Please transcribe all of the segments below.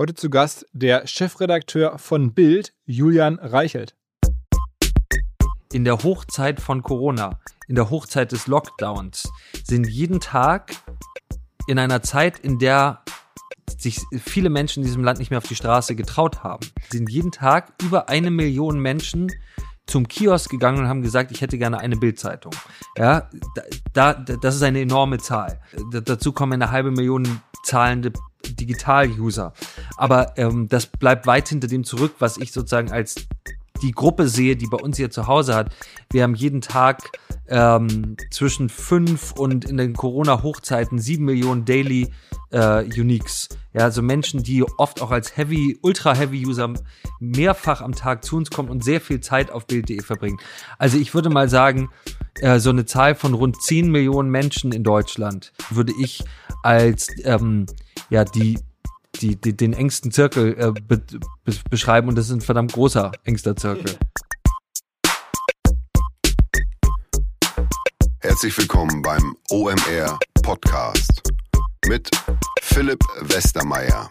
Heute zu Gast der Chefredakteur von Bild, Julian Reichelt. In der Hochzeit von Corona, in der Hochzeit des Lockdowns, sind jeden Tag in einer Zeit, in der sich viele Menschen in diesem Land nicht mehr auf die Straße getraut haben, sind jeden Tag über eine Million Menschen zum Kiosk gegangen und haben gesagt, ich hätte gerne eine Bildzeitung. Ja, da, da, das ist eine enorme Zahl. Da, dazu kommen eine halbe Million zahlende Digital-User. Aber ähm, das bleibt weit hinter dem zurück, was ich sozusagen als die Gruppe sehe, die bei uns hier zu Hause hat. Wir haben jeden Tag ähm, zwischen fünf und in den Corona-Hochzeiten sieben Millionen Daily äh, Uniques. Ja, also Menschen, die oft auch als Heavy, Ultra-Heavy-User mehrfach am Tag zu uns kommen und sehr viel Zeit auf Bild.de verbringen. Also ich würde mal sagen, äh, so eine Zahl von rund zehn Millionen Menschen in Deutschland würde ich als ähm, ja die die, die, den engsten Zirkel äh, be, be, beschreiben und das ist ein verdammt großer engster Zirkel. Herzlich willkommen beim OMR Podcast mit Philipp Westermeier.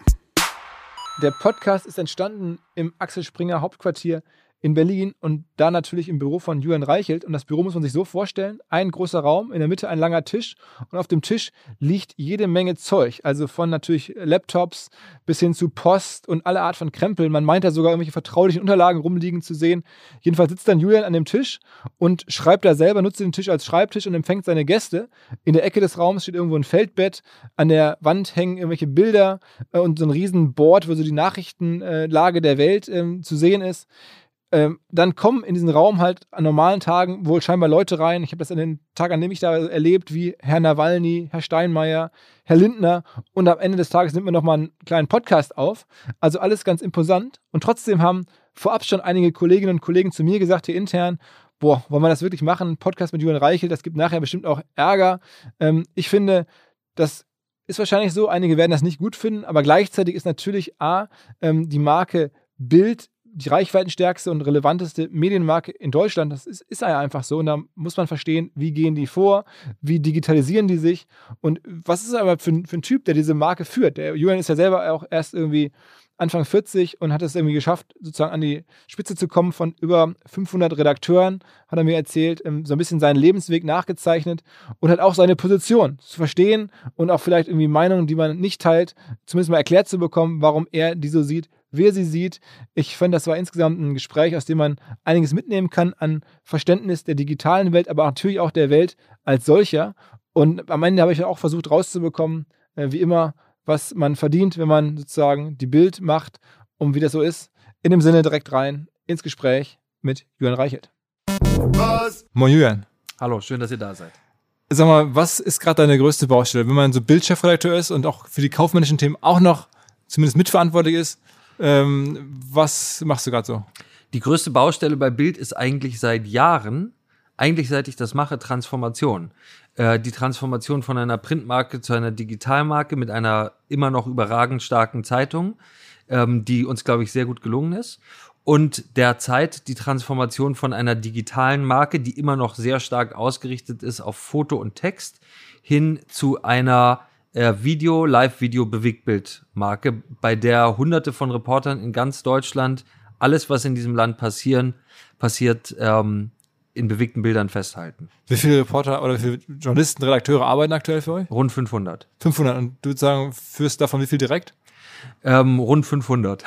Der Podcast ist entstanden im Axel Springer Hauptquartier in Berlin und da natürlich im Büro von Julian Reichelt. Und das Büro muss man sich so vorstellen: ein großer Raum, in der Mitte ein langer Tisch und auf dem Tisch liegt jede Menge Zeug. Also von natürlich Laptops bis hin zu Post und alle Art von Krempel. Man meint da sogar irgendwelche vertraulichen Unterlagen rumliegen zu sehen. Jedenfalls sitzt dann Julian an dem Tisch und schreibt da selber, nutzt den Tisch als Schreibtisch und empfängt seine Gäste. In der Ecke des Raums steht irgendwo ein Feldbett. An der Wand hängen irgendwelche Bilder äh, und so ein riesen Board, wo so die Nachrichtenlage der Welt äh, zu sehen ist. Ähm, dann kommen in diesen Raum halt an normalen Tagen wohl scheinbar Leute rein. Ich habe das an den Tag, an dem ich da erlebt, wie Herr Nawalny, Herr Steinmeier, Herr Lindner. Und am Ende des Tages nimmt man nochmal einen kleinen Podcast auf. Also alles ganz imposant. Und trotzdem haben vorab schon einige Kolleginnen und Kollegen zu mir gesagt, hier intern, boah, wollen wir das wirklich machen? Podcast mit Julian Reichel, das gibt nachher bestimmt auch Ärger. Ähm, ich finde, das ist wahrscheinlich so, einige werden das nicht gut finden, aber gleichzeitig ist natürlich A, ähm, die Marke Bild die reichweitenstärkste und relevanteste Medienmarke in Deutschland. Das ist, ist einfach so. Und da muss man verstehen, wie gehen die vor, wie digitalisieren die sich und was ist aber für, für ein Typ, der diese Marke führt. Der Julian ist ja selber auch erst irgendwie Anfang 40 und hat es irgendwie geschafft, sozusagen an die Spitze zu kommen von über 500 Redakteuren, hat er mir erzählt, ähm, so ein bisschen seinen Lebensweg nachgezeichnet und hat auch seine Position zu verstehen und auch vielleicht irgendwie Meinungen, die man nicht teilt, zumindest mal erklärt zu bekommen, warum er die so sieht, wer sie sieht. Ich fand, das war insgesamt ein Gespräch, aus dem man einiges mitnehmen kann an Verständnis der digitalen Welt, aber natürlich auch der Welt als solcher. Und am Ende habe ich auch versucht rauszubekommen, äh, wie immer, was man verdient, wenn man sozusagen die Bild macht und wie das so ist. In dem Sinne direkt rein ins Gespräch mit Julian Reichelt. Was? Moin Julian. Hallo, schön, dass ihr da seid. Sag mal, was ist gerade deine größte Baustelle, wenn man so Bildchefredakteur ist und auch für die kaufmännischen Themen auch noch zumindest mitverantwortlich ist? Ähm, was machst du gerade so? Die größte Baustelle bei Bild ist eigentlich seit Jahren, eigentlich seit ich das mache, Transformation. Äh, die Transformation von einer Printmarke zu einer Digitalmarke mit einer immer noch überragend starken Zeitung, ähm, die uns, glaube ich, sehr gut gelungen ist. Und derzeit die Transformation von einer digitalen Marke, die immer noch sehr stark ausgerichtet ist auf Foto und Text, hin zu einer Video, Live-Video, Bewegtbild-Marke, bei der hunderte von Reportern in ganz Deutschland alles, was in diesem Land passieren, passiert, ähm, in bewegten Bildern festhalten. Wie viele Reporter oder wie viele Journalisten, Redakteure arbeiten aktuell für euch? Rund 500. 500. Und du würdest sagen, führst davon wie viel direkt? Ähm, rund 500.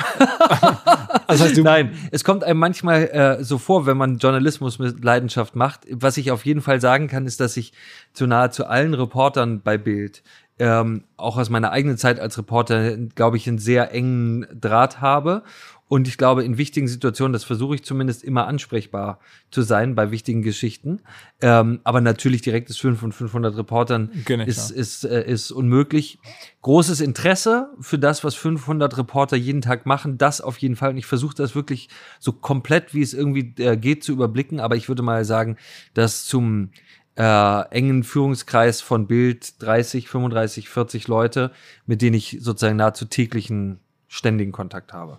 also heißt, Nein, es kommt einem manchmal äh, so vor, wenn man Journalismus mit Leidenschaft macht. Was ich auf jeden Fall sagen kann, ist, dass ich zu nahezu allen Reportern bei Bild ähm, auch aus meiner eigenen Zeit als Reporter, glaube ich, einen sehr engen Draht habe. Und ich glaube, in wichtigen Situationen, das versuche ich zumindest immer ansprechbar zu sein bei wichtigen Geschichten. Ähm, aber natürlich direktes 5 von 500 Reportern genau, ist, ist, äh, ist unmöglich. Großes Interesse für das, was 500 Reporter jeden Tag machen, das auf jeden Fall. Und ich versuche das wirklich so komplett, wie es irgendwie äh, geht, zu überblicken. Aber ich würde mal sagen, dass zum äh, engen Führungskreis von Bild 30, 35, 40 Leute, mit denen ich sozusagen nahezu täglichen ständigen Kontakt habe.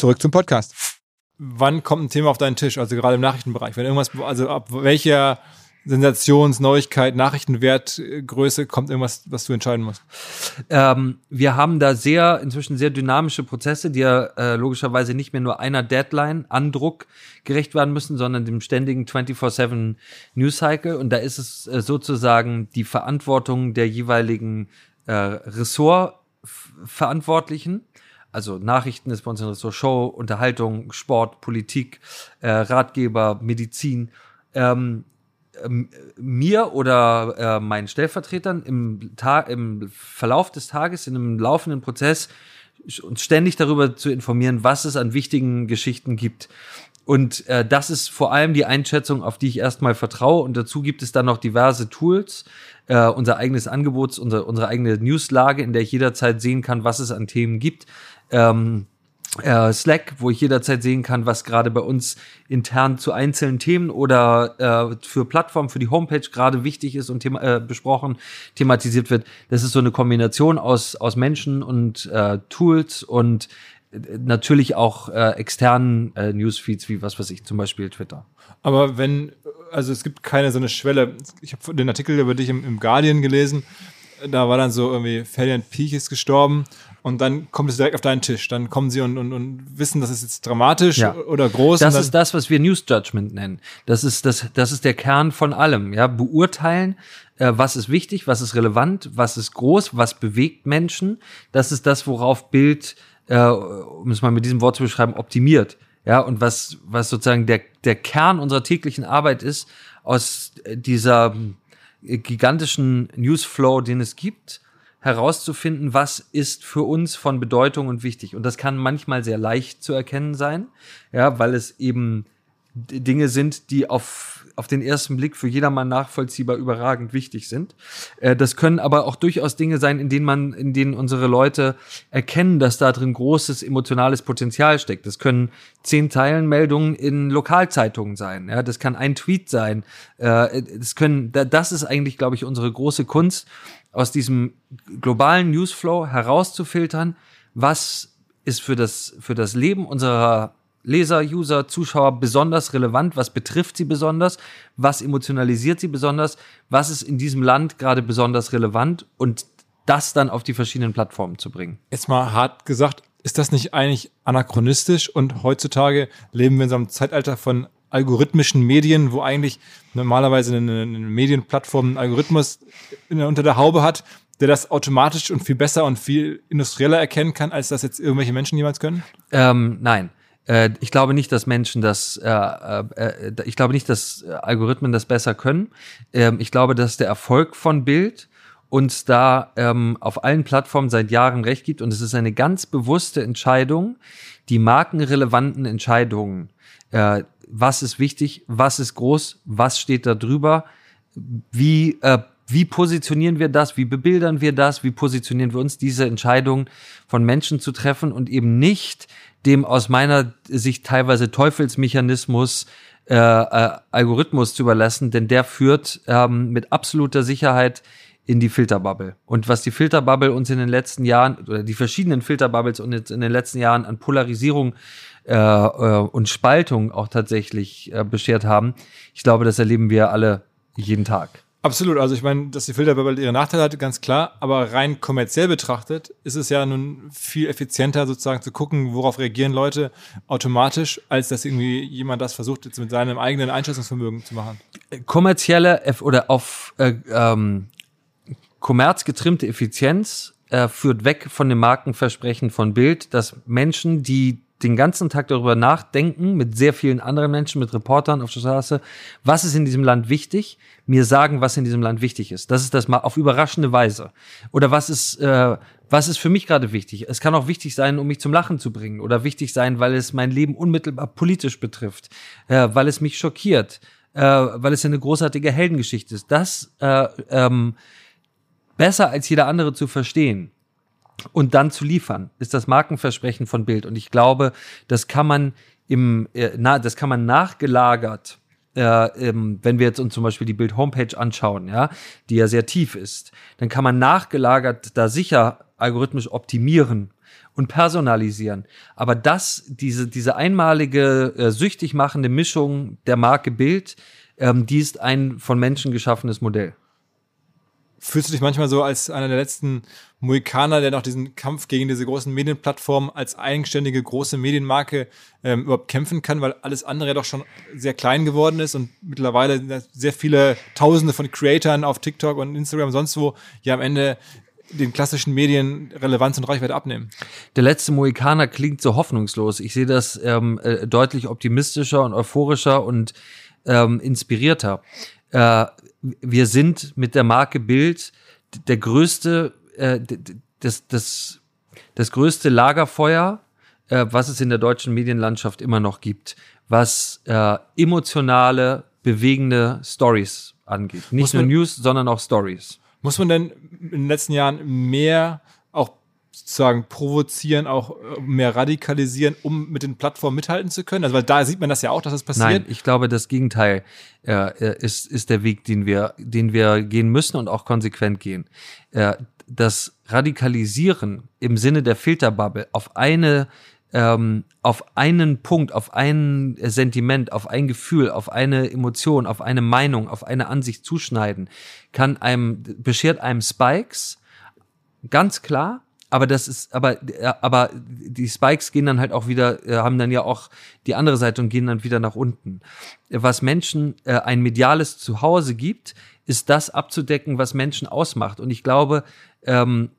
Zurück zum Podcast. Wann kommt ein Thema auf deinen Tisch? Also gerade im Nachrichtenbereich. Wenn irgendwas, also ab welcher Sensations-, Neuigkeit, Nachrichtenwertgröße kommt irgendwas, was du entscheiden musst? Ähm, wir haben da sehr, inzwischen sehr dynamische Prozesse, die ja äh, logischerweise nicht mehr nur einer Deadline, Andruck gerecht werden müssen, sondern dem ständigen 24-7 News Cycle. Und da ist es äh, sozusagen die Verantwortung der jeweiligen äh, Ressortverantwortlichen. Also Nachrichten ist bei uns ein Ressort Show, Unterhaltung, Sport, Politik, äh, Ratgeber, Medizin. Ähm, ähm, mir oder äh, meinen Stellvertretern im, im Verlauf des Tages, in einem laufenden Prozess, uns ständig darüber zu informieren, was es an wichtigen Geschichten gibt. Und äh, das ist vor allem die Einschätzung, auf die ich erstmal vertraue. Und dazu gibt es dann noch diverse Tools, äh, unser eigenes Angebot, unser, unsere eigene Newslage, in der ich jederzeit sehen kann, was es an Themen gibt. Ähm, äh, Slack, wo ich jederzeit sehen kann, was gerade bei uns intern zu einzelnen Themen oder äh, für Plattformen, für die Homepage gerade wichtig ist und thema äh, besprochen, thematisiert wird. Das ist so eine Kombination aus, aus Menschen und äh, Tools und natürlich auch äh, externen äh, Newsfeeds, wie was weiß ich, zum Beispiel Twitter. Aber wenn, also es gibt keine so eine Schwelle. Ich habe den Artikel über dich im, im Guardian gelesen. Da war dann so irgendwie, Fabian Piech ist gestorben und dann kommt es direkt auf deinen Tisch. Dann kommen sie und, und, und wissen, das ist jetzt dramatisch Ja. oder groß. Das ist das, was wir News Judgment nennen. Das ist das, das ist der Kern von allem. Ja, beurteilen, äh, was ist wichtig, was ist relevant, was ist groß, was bewegt Menschen. Das ist das, worauf Bild, äh, um es mal mit diesem Wort zu beschreiben, optimiert. Ja, und was, was sozusagen der, der Kern unserer täglichen Arbeit ist, aus dieser gigantischen Newsflow, den es gibt, herauszufinden, was ist für uns von Bedeutung und wichtig. Und das kann manchmal sehr leicht zu erkennen sein, ja, weil es eben Dinge sind, die auf, auf den ersten Blick für jedermann nachvollziehbar überragend wichtig sind. Äh, das können aber auch durchaus Dinge sein, in denen man, in denen unsere Leute erkennen, dass da drin großes emotionales Potenzial steckt. Das können zehn Zeilenmeldungen in Lokalzeitungen sein. Ja, das kann ein Tweet sein. Äh, das können, da- das ist eigentlich, glaube ich, unsere große Kunst, aus diesem globalen Newsflow herauszufiltern, was ist für das, für das Leben unserer Leser, User, Zuschauer besonders relevant, was betrifft sie besonders, was emotionalisiert sie besonders, was ist in diesem Land gerade besonders relevant und das dann auf die verschiedenen Plattformen zu bringen. jetzt mal hart gesagt, ist das nicht eigentlich anachronistisch und heutzutage leben wir in so einem Zeitalter von algorithmischen Medien, wo eigentlich normalerweise eine, eine Medienplattform einen Algorithmus unter der Haube hat, der das automatisch und viel besser und viel industrieller erkennen kann, als das jetzt irgendwelche Menschen jemals können? Ähm, nein. Äh, Ich glaube nicht, dass Menschen das, äh, äh, äh, ich glaube nicht, dass äh, Algorithmen das besser können. Ähm, Ich glaube, dass der Erfolg von Bild uns da ähm, auf allen Plattformen seit Jahren recht gibt. Und es ist eine ganz bewusste Entscheidung, die markenrelevanten Entscheidungen. Äh, was ist wichtig? Was ist groß? Was steht da drüber? Wie äh, wie positionieren wir das, wie bebildern wir das, wie positionieren wir uns, diese Entscheidung von Menschen zu treffen und eben nicht dem aus meiner Sicht teilweise Teufelsmechanismus äh, äh, Algorithmus zu überlassen, denn der führt ähm, mit absoluter Sicherheit in die Filterbubble. Und was die Filterbubble uns in den letzten Jahren oder die verschiedenen Filterbubbles uns in den letzten Jahren an Polarisierung äh, äh, und Spaltung auch tatsächlich äh, beschert haben, ich glaube, das erleben wir alle jeden Tag. Absolut. Also ich meine, dass die Filterbubble ihre Nachteile hat, ganz klar. Aber rein kommerziell betrachtet ist es ja nun viel effizienter sozusagen zu gucken, worauf reagieren Leute automatisch, als dass irgendwie jemand das versucht, jetzt mit seinem eigenen Einschätzungsvermögen zu machen. Kommerzielle oder auf äh, ähm, Kommerz getrimmte Effizienz äh, führt weg von dem Markenversprechen von Bild, dass Menschen, die den ganzen Tag darüber nachdenken, mit sehr vielen anderen Menschen, mit Reportern auf der Straße, was ist in diesem Land wichtig, mir sagen, was in diesem Land wichtig ist. Das ist das mal auf überraschende Weise. Oder was ist, äh, was ist für mich gerade wichtig? Es kann auch wichtig sein, um mich zum Lachen zu bringen. Oder wichtig sein, weil es mein Leben unmittelbar politisch betrifft, äh, weil es mich schockiert, äh, weil es eine großartige Heldengeschichte ist. Das äh, ähm, besser als jeder andere zu verstehen und dann zu liefern, ist das Markenversprechen von Bild. Und ich glaube, das kann man im, äh, na, das kann man nachgelagert, äh, ähm, wenn wir jetzt uns zum Beispiel die Bild Homepage anschauen, ja, die ja sehr tief ist, dann kann man nachgelagert da sicher algorithmisch optimieren und personalisieren. Aber das, diese, diese einmalige, äh, süchtig machende Mischung der Marke Bild, ähm, die ist ein von Menschen geschaffenes Modell. Fühlst du dich manchmal so als einer der letzten Mohikaner, der noch diesen Kampf gegen diese großen Medienplattformen als eigenständige große Medienmarke ähm, überhaupt kämpfen kann, weil alles andere ja doch schon sehr klein geworden ist und mittlerweile sehr viele Tausende von Creatoren auf TikTok und Instagram und sonst wo ja am Ende den klassischen Medien Relevanz und Reichweite abnehmen. Der letzte Mohikaner klingt so hoffnungslos. Ich sehe das ähm, äh, deutlich optimistischer und euphorischer und ähm, inspirierter. Äh, wir sind mit der Marke Bild der größte, äh, das, das, das größte Lagerfeuer, äh, was es in der deutschen Medienlandschaft immer noch gibt, was äh, emotionale, bewegende Stories angeht. Nicht nur News, sondern auch Stories. Muss man denn in den letzten Jahren mehr sozusagen provozieren, auch äh, mehr radikalisieren, um mit den Plattformen mithalten zu können? Also weil da sieht man das ja auch, dass das passiert. Nein, ich glaube, das Gegenteil äh, ist, ist der Weg, den wir, den wir gehen müssen und auch konsequent gehen. Äh, das Radikalisieren im Sinne der Filterbubble auf eine ähm, auf einen Punkt, auf ein Sentiment, auf ein Gefühl, auf eine Emotion, auf eine Meinung, auf eine Ansicht zuschneiden, kann einem, beschert einem Spikes, ganz klar, aber das ist, aber, aber die Spikes gehen dann halt auch wieder, äh, haben dann ja auch die andere Seite und gehen dann wieder nach unten. Was Menschen äh, ein mediales Zuhause gibt, ist das abzudecken, was Menschen ausmacht. Und ich glaube, ähm,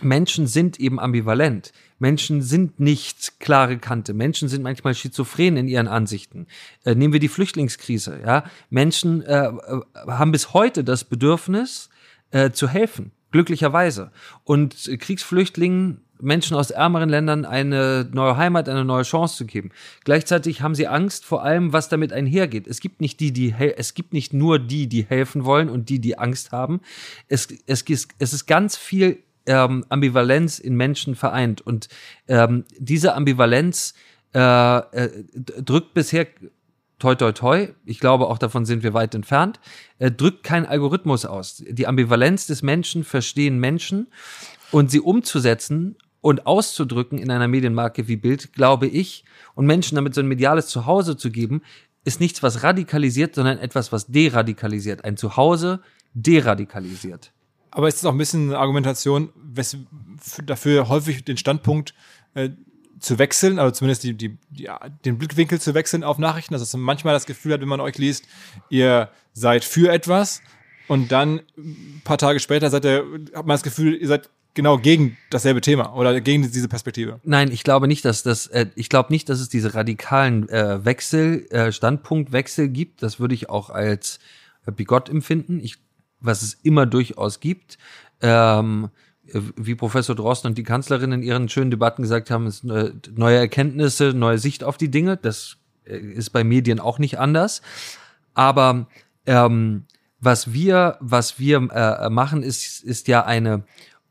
Menschen sind eben ambivalent. Menschen sind nicht klare Kante. Menschen sind manchmal schizophren in ihren Ansichten. Äh, nehmen wir die Flüchtlingskrise. Ja, Menschen äh, äh haben bis heute das Bedürfnis äh, zu helfen glücklicherweise. Und Kriegsflüchtlingen, Menschen aus ärmeren Ländern eine neue Heimat, eine neue Chance zu geben. Gleichzeitig haben sie Angst vor allem, was damit einhergeht. Es gibt nicht die, die es gibt nicht nur die, die helfen wollen und die, die Angst haben. Es, es, es ist ganz viel ähm, Ambivalenz in Menschen vereint und ähm, diese Ambivalenz äh, äh, drückt bisher toi toi toi, ich glaube auch davon sind wir weit entfernt, äh, drückt kein Algorithmus aus. Die Ambivalenz des Menschen verstehen Menschen und sie umzusetzen und auszudrücken in einer Medienmarke wie Bild, glaube ich, und Menschen damit so ein mediales Zuhause zu geben, ist nichts, was radikalisiert, sondern etwas, was deradikalisiert. Ein Zuhause deradikalisiert. Aber ist es auch ein bisschen eine Argumentation, dafür häufig den Standpunkt äh, zu wechseln, also zumindest die, die, die, den Blickwinkel zu wechseln auf Nachrichten, dass man manchmal das Gefühl hat, wenn man euch liest, ihr seid für etwas und dann ein paar Tage später seid ihr, hat man das Gefühl, ihr seid genau gegen dasselbe Thema oder gegen diese Perspektive. Nein, ich glaube nicht, dass das, äh, ich glaube nicht, dass es diese radikalen äh, Wechsel, äh, Standpunktwechsel gibt. Das würde ich auch als äh, bigott empfinden. Ich, was es immer durchaus gibt. Ähm, wie Professor Drosten und die Kanzlerin in ihren schönen Debatten gesagt haben, ist neue Erkenntnisse, neue Sicht auf die Dinge. Das äh, ist bei Medien auch nicht anders. Aber ähm, was wir, was wir äh, machen, ist, ist ja eine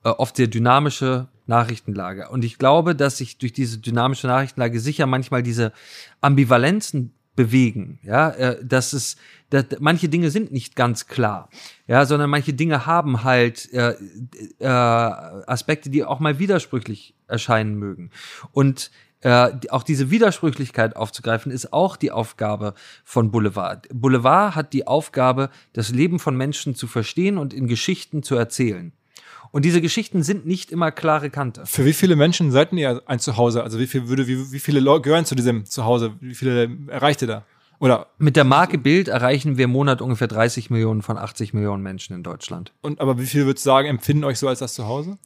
äh, oft sehr dynamische Nachrichtenlage. Und ich glaube, dass sich durch diese dynamische Nachrichtenlage sicher manchmal diese Ambivalenzen bewegen. Ja, äh, dass es, dass, manche Dinge sind nicht ganz klar. Ja, sondern manche Dinge haben halt äh, äh, Aspekte, die auch mal widersprüchlich erscheinen mögen. Und äh, auch diese Widersprüchlichkeit aufzugreifen, ist auch die Aufgabe von Boulevard. Boulevard hat die Aufgabe, das Leben von Menschen zu verstehen und in Geschichten zu erzählen. Und diese Geschichten sind nicht immer klare Kante. Für wie viele Menschen seid ihr ein Zuhause? Also wie viel würde, wie, wie viele Leute gehören zu diesem Zuhause? Wie viele erreicht ihr da? Oder? Mit der Marke Bild erreichen wir im Monat ungefähr 30 Millionen von 80 Millionen Menschen in Deutschland. Und aber wie viel würdest du sagen, empfinden euch so als das Zuhause?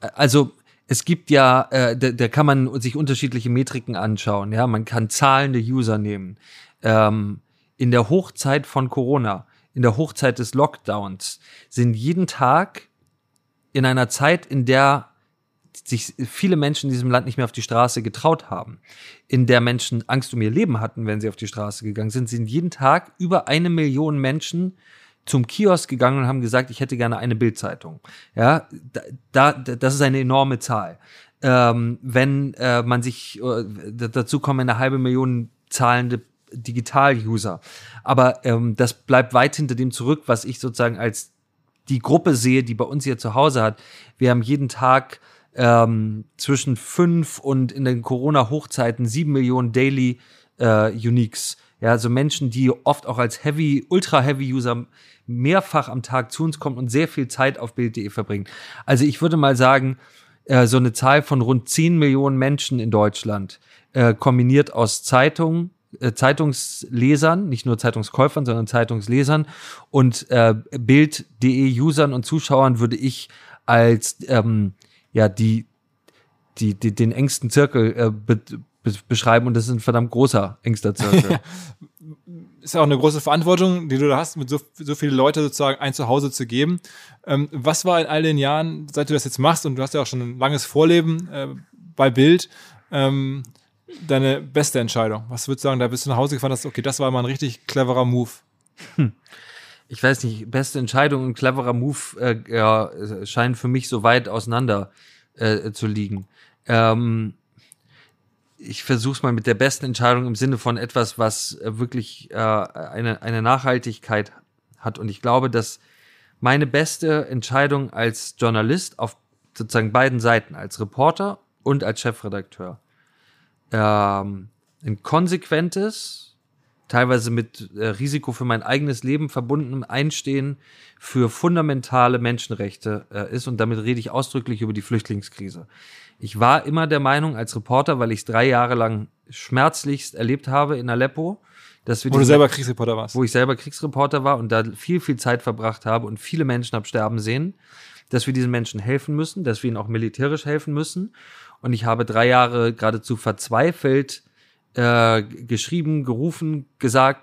Also es gibt ja, äh, da, da kann man sich unterschiedliche Metriken anschauen. Ja, man kann zahlende User nehmen. Ähm, in der Hochzeit von Corona, in der Hochzeit des Lockdowns, sind jeden Tag in einer Zeit, in der sich viele Menschen in diesem Land nicht mehr auf die Straße getraut haben, in der Menschen Angst um ihr Leben hatten, wenn sie auf die Straße gegangen sind, sind jeden Tag über eine Million Menschen zum Kiosk gegangen und haben gesagt, ich hätte gerne eine Bildzeitung. Ja, da, da, das ist eine enorme Zahl. Ähm, wenn äh, man sich äh, dazu kommen eine halbe Million zahlende Digital-User. Aber ähm, das bleibt weit hinter dem zurück, was ich sozusagen als die Gruppe sehe, die bei uns hier zu Hause hat. Wir haben jeden Tag ähm, zwischen fünf und in den Corona-Hochzeiten sieben Millionen Daily äh, Uniques. Ja, also Menschen, die oft auch als Heavy, Ultra-Heavy-User mehrfach am Tag zu uns kommen und sehr viel Zeit auf Bild.de verbringen. Also ich würde mal sagen, äh, so eine Zahl von rund 10 Millionen Menschen in Deutschland, äh, kombiniert aus Zeitungen, äh, Zeitungslesern, nicht nur Zeitungskäufern, sondern Zeitungslesern und äh, Bild.de Usern und Zuschauern würde ich als ähm, ja die, die, die den engsten Zirkel äh, be, be, beschreiben und das ist ein verdammt großer engster Zirkel. ist ja auch eine große Verantwortung, die du da hast, mit so, so viele Leute sozusagen ein Zuhause zu geben. Ähm, was war in all den Jahren, seit du das jetzt machst und du hast ja auch schon ein langes Vorleben äh, bei Bild, ähm, deine beste Entscheidung? Was würdest du sagen, da bist du nach Hause gefahren, dass okay, das war mal ein richtig cleverer Move? Hm. Ich weiß nicht, beste Entscheidung und cleverer Move äh, ja, scheinen für mich so weit auseinander äh, zu liegen. Ähm, ich versuche es mal mit der besten Entscheidung im Sinne von etwas, was äh, wirklich äh, eine, eine Nachhaltigkeit hat. Und ich glaube, dass meine beste Entscheidung als Journalist auf sozusagen beiden Seiten, als Reporter und als Chefredakteur, ähm, ein konsequentes, teilweise mit äh, Risiko für mein eigenes Leben verbundenem Einstehen für fundamentale Menschenrechte äh, ist. Und damit rede ich ausdrücklich über die Flüchtlingskrise. Ich war immer der Meinung als Reporter, weil ich es drei Jahre lang schmerzlichst erlebt habe in Aleppo, dass wir wo du selber Kriegsreporter warst. Wo ich selber Kriegsreporter war und da viel, viel Zeit verbracht habe und viele Menschen habe sterben sehen, dass wir diesen Menschen helfen müssen, dass wir ihnen auch militärisch helfen müssen. Und ich habe drei Jahre geradezu verzweifelt äh, geschrieben, gerufen, gesagt,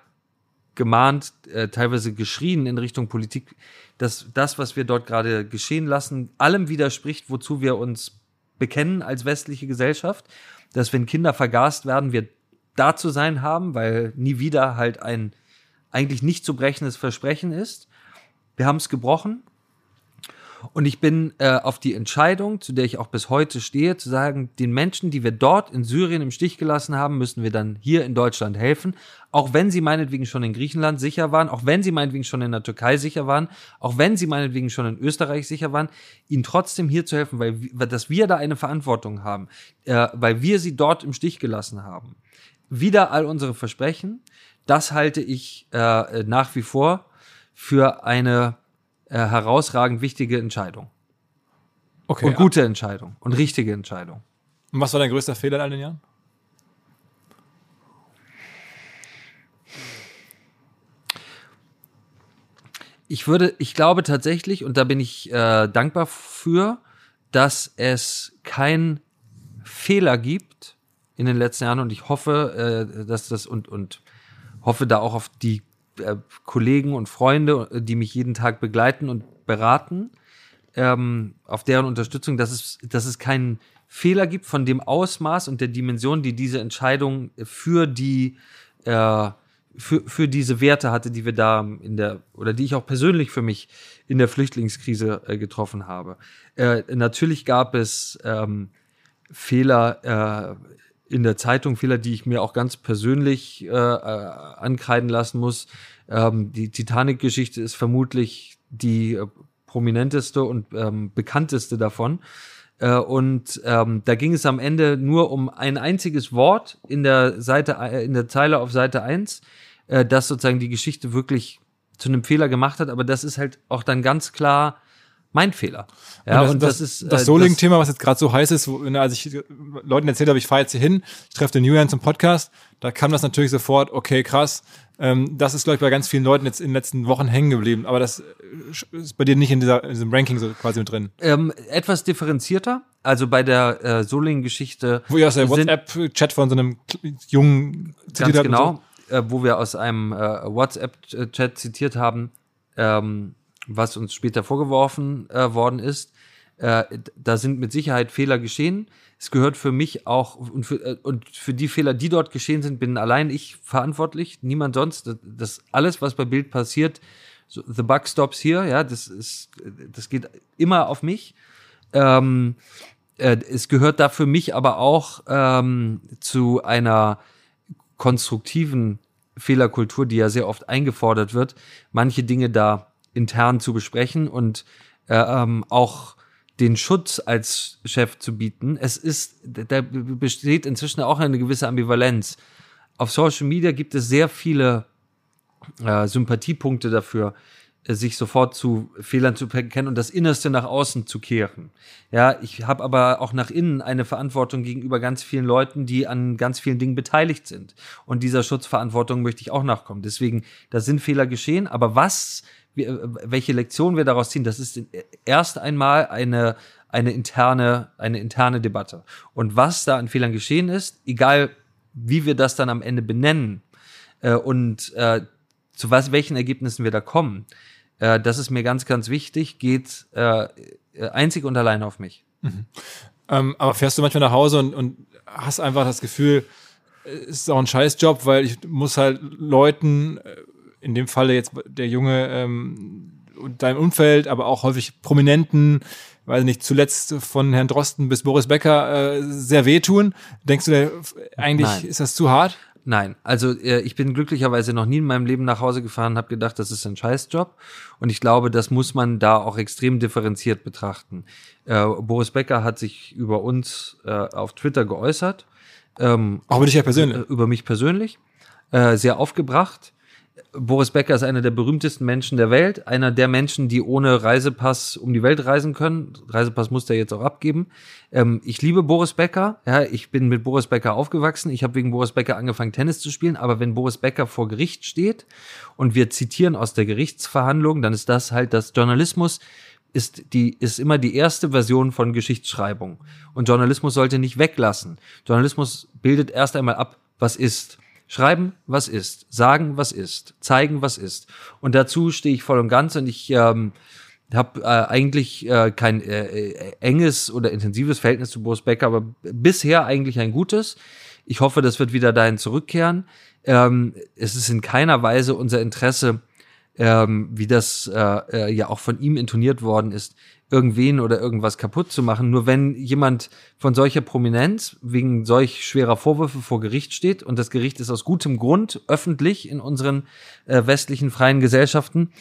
gemahnt, äh, teilweise geschrien in Richtung Politik, dass das, was wir dort gerade geschehen lassen, allem widerspricht, wozu wir uns bekennen als westliche Gesellschaft, dass wenn Kinder vergast werden, wir da zu sein haben, weil nie wieder halt ein eigentlich nicht zu brechendes Versprechen ist. Wir haben es gebrochen. Und ich bin äh, auf die Entscheidung, zu der ich auch bis heute stehe, zu sagen, den Menschen, die wir dort in Syrien im Stich gelassen haben, müssen wir dann hier in Deutschland helfen. Auch wenn sie meinetwegen schon in Griechenland sicher waren, auch wenn sie meinetwegen schon in der Türkei sicher waren, auch wenn sie meinetwegen schon in Österreich sicher waren, ihnen trotzdem hier zu helfen, weil, weil dass wir da eine Verantwortung haben, äh, weil wir sie dort im Stich gelassen haben. Wieder all unsere Versprechen, das halte ich äh, nach wie vor für eine äh, herausragend wichtige Entscheidung. Okay. Und gute Entscheidung und richtige Entscheidung. Und was war dein größter Fehler in all den Jahren? Ich würde, ich glaube tatsächlich, und da bin ich äh, dankbar für, dass es keinen Fehler gibt in den letzten Jahren und ich hoffe, äh, dass das und, und hoffe da auch auf die äh, Kollegen und Freunde, die mich jeden Tag begleiten und beraten, ähm, auf deren Unterstützung, dass es, dass es keinen Fehler gibt von dem Ausmaß und der Dimension, die diese Entscheidung für die, äh, für, für diese Werte hatte, die wir da in der, oder die ich auch persönlich für mich in der Flüchtlingskrise äh, getroffen habe. Äh, natürlich gab es ähm, Fehler äh, in der Zeitung, Fehler, die ich mir auch ganz persönlich äh, äh, ankreiden lassen muss. Ähm, die Titanic-Geschichte ist vermutlich die äh, prominenteste und ähm, bekannteste davon. Äh, und ähm, da ging es am Ende nur um ein einziges Wort in der Seite, äh, in der Zeile auf Seite 1, äh, das sozusagen die Geschichte wirklich zu einem Fehler gemacht hat, aber das ist halt auch dann ganz klar mein Fehler. Ja, und das, und das, das ist das äh, Soling-Thema, was jetzt gerade so heiß ist, wo, ne, als ich Leuten erzählt habe, ich fahre jetzt hier hin, ich treffe den Julian zum Podcast, da kam das natürlich sofort, okay, krass. Ähm, das ist, glaube ich, bei ganz vielen Leuten jetzt in den letzten Wochen hängen geblieben, aber das äh, ist bei dir nicht in, dieser, in diesem Ranking so quasi mit drin. Ähm, etwas differenzierter, also bei der äh, Soling-Geschichte. Wo ihr aus der WhatsApp-Chat von so einem jungen Ganz genau, so. äh, wo wir aus einem äh, WhatsApp-Chat zitiert haben, ähm, was uns später vorgeworfen äh, worden ist. Äh, da sind mit Sicherheit Fehler geschehen. Es gehört für mich auch und für, äh, und für die Fehler, die dort geschehen sind, bin allein ich verantwortlich, niemand sonst. Das, das alles, was bei Bild passiert, so, the buck stops here, ja, das ist, das geht immer auf mich. Ähm, äh, es gehört da für mich aber auch ähm, zu einer konstruktiven Fehlerkultur, die ja sehr oft eingefordert wird, manche Dinge da intern zu besprechen und äh, ähm, auch den Schutz als Chef zu bieten. Es ist, da besteht inzwischen auch eine gewisse Ambivalenz. Auf Social Media gibt es sehr viele äh, Sympathiepunkte dafür, äh, sich sofort zu Fehlern zu erkennen und das Innerste nach außen zu kehren. Ja, ich habe aber auch nach innen eine Verantwortung gegenüber ganz vielen Leuten, die an ganz vielen Dingen beteiligt sind. Und dieser Schutzverantwortung möchte ich auch nachkommen. Deswegen, da sind Fehler geschehen, aber was welche Lektion wir daraus ziehen, das ist erst einmal eine, eine interne, eine interne Debatte. Und was da an Fehlern geschehen ist, egal wie wir das dann am Ende benennen äh, und äh, zu was, welchen Ergebnissen wir da kommen, äh, das ist mir ganz, ganz wichtig, geht äh, einzig und allein auf mich. Mhm. Ähm, aber fährst du manchmal nach Hause und, und hast einfach das Gefühl, es ist auch ein Scheißjob, weil ich muss halt Leuten äh, in dem Falle jetzt der Junge ähm, und deinem Umfeld, aber auch häufig Prominenten, weiß nicht, zuletzt von Herrn Drosten bis Boris Becker äh, sehr wehtun. Denkst du, eigentlich Nein. ist das zu hart? Nein, also äh, ich bin glücklicherweise noch nie in meinem Leben nach Hause gefahren, habe gedacht, das ist ein Scheißjob und ich glaube, das muss man da auch extrem differenziert betrachten. Äh, Boris Becker hat sich über uns äh, auf Twitter geäußert. Ähm, auch über dich ja persönlich? Äh, über mich persönlich. Äh, sehr aufgebracht. Boris Becker ist einer der berühmtesten Menschen der Welt, einer der Menschen, die ohne Reisepass um die Welt reisen können. Reisepass muss er jetzt auch abgeben. Ähm, ich liebe Boris Becker. Ja, ich bin mit Boris Becker aufgewachsen. Ich habe wegen Boris Becker angefangen, Tennis zu spielen. Aber wenn Boris Becker vor Gericht steht und wir zitieren aus der Gerichtsverhandlung, dann ist das halt das Journalismus ist die ist immer die erste Version von Geschichtsschreibung und Journalismus sollte nicht weglassen. Journalismus bildet erst einmal ab, was ist. Schreiben, was ist, sagen, was ist, zeigen, was ist. Und dazu stehe ich voll und ganz und ich ähm, habe äh, eigentlich äh, kein äh, äh, enges oder intensives Verhältnis zu Boris Becker, aber bisher eigentlich ein gutes. Ich hoffe, das wird wieder dahin zurückkehren. Ähm, es ist in keiner Weise unser Interesse, ähm, wie das äh, äh, ja auch von ihm intoniert worden ist, irgendwen oder irgendwas kaputt zu machen. Nur wenn jemand von solcher Prominenz wegen solch schwerer Vorwürfe vor Gericht steht und das Gericht ist aus gutem Grund öffentlich in unseren äh, westlichen freien Gesellschaften,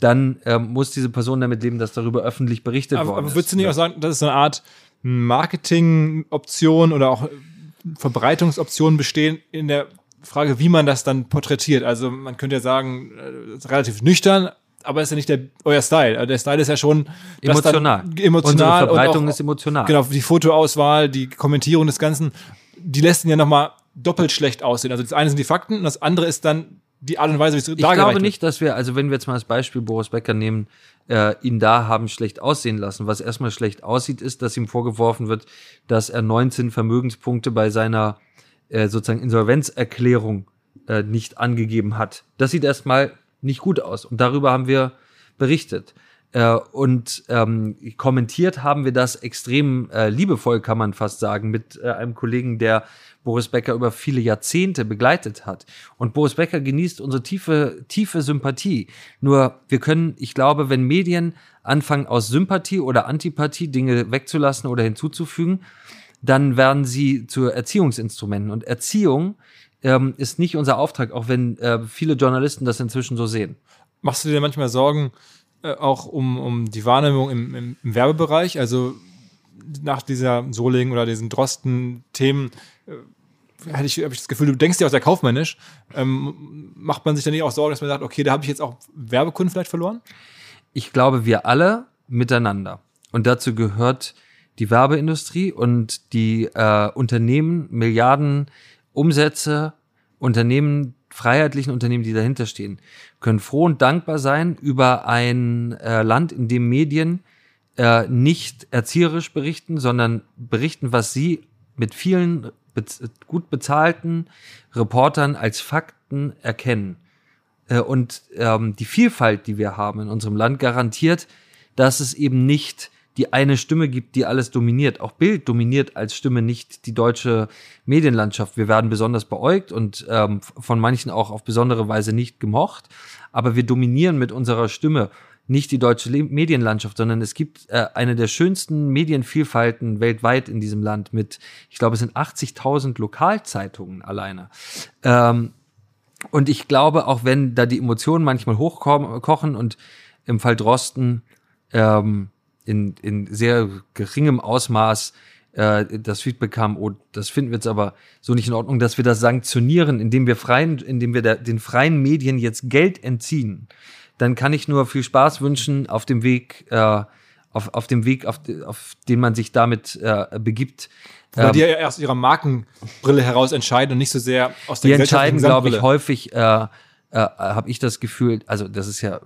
dann äh, muss diese Person damit leben, dass darüber öffentlich berichtet aber, worden aber ist. Aber würdest du nicht ja. auch sagen, das ist eine Art Marketingoption oder auch Verbreitungsoption bestehen in der Frage, wie man das dann porträtiert? Also man könnte ja sagen, äh, relativ nüchtern, aber ist ja nicht der, euer Style. Also der Style ist ja schon emotional. emotional. Unsere Verbreitung auch, ist emotional. Genau, die Fotoauswahl, die Kommentierung des Ganzen, die lässt ihn ja nochmal doppelt schlecht aussehen. Also das eine sind die Fakten und das andere ist dann die Art und Weise, wie es Ich glaube nicht, dass wir, also wenn wir jetzt mal das Beispiel Boris Becker nehmen, äh, ihn da haben schlecht aussehen lassen. Was erstmal schlecht aussieht, ist, dass ihm vorgeworfen wird, dass er 19 Vermögenspunkte bei seiner äh, sozusagen Insolvenzerklärung äh, nicht angegeben hat. Das sieht erstmal nicht gut aus. Und darüber haben wir berichtet. Äh, und ähm, kommentiert haben wir das extrem äh, liebevoll, kann man fast sagen, mit äh, einem Kollegen, der Boris Becker über viele Jahrzehnte begleitet hat. Und Boris Becker genießt unsere tiefe, tiefe Sympathie. Nur wir können, ich glaube, wenn Medien anfangen, aus Sympathie oder Antipathie Dinge wegzulassen oder hinzuzufügen, dann werden sie zu Erziehungsinstrumenten. Und Erziehung ähm, ist nicht unser Auftrag, auch wenn äh, viele Journalisten das inzwischen so sehen. Machst du dir manchmal Sorgen äh, auch um, um die Wahrnehmung im, im, im Werbebereich? Also nach dieser Soling oder diesen Drosten-Themen äh, hatte ich, habe ich das Gefühl, du denkst ja auch sehr kaufmännisch. Ähm, macht man sich dann nicht auch Sorgen, dass man sagt, okay, da habe ich jetzt auch Werbekunden vielleicht verloren? Ich glaube, wir alle miteinander. Und dazu gehört die Werbeindustrie und die äh, Unternehmen, Milliarden Umsätze, Unternehmen, freiheitlichen Unternehmen, die dahinter stehen, können froh und dankbar sein über ein äh, Land, in dem Medien äh, nicht erzieherisch berichten, sondern berichten, was sie mit vielen bez gut bezahlten Reportern als Fakten erkennen. Äh, und ähm, die Vielfalt, die wir haben in unserem Land, garantiert, dass es eben nicht die eine Stimme gibt, die alles dominiert. Auch Bild dominiert als Stimme nicht die deutsche Medienlandschaft. Wir werden besonders beäugt und ähm, von manchen auch auf besondere Weise nicht gemocht. Aber wir dominieren mit unserer Stimme nicht die deutsche Le Medienlandschaft, sondern es gibt äh, eine der schönsten Medienvielfalten weltweit in diesem Land mit, ich glaube, es sind 80.000 Lokalzeitungen alleine. Ähm, und ich glaube, auch wenn da die Emotionen manchmal hochkochen und im Fall Drosten ähm, in, in sehr geringem Ausmaß äh, das Feedback kam, oh, das finden wir jetzt aber so nicht in Ordnung, dass wir das sanktionieren, indem wir freien, indem wir der, den freien Medien jetzt Geld entziehen, dann kann ich nur viel Spaß wünschen auf dem Weg, äh, auf, auf dem Weg, auf, auf den man sich damit äh, begibt. Weil ähm, die ja erst aus ihrer Markenbrille heraus entscheiden und nicht so sehr aus der Die entscheiden, glaube ich, häufig, äh, äh, habe ich das Gefühl, also das ist ja,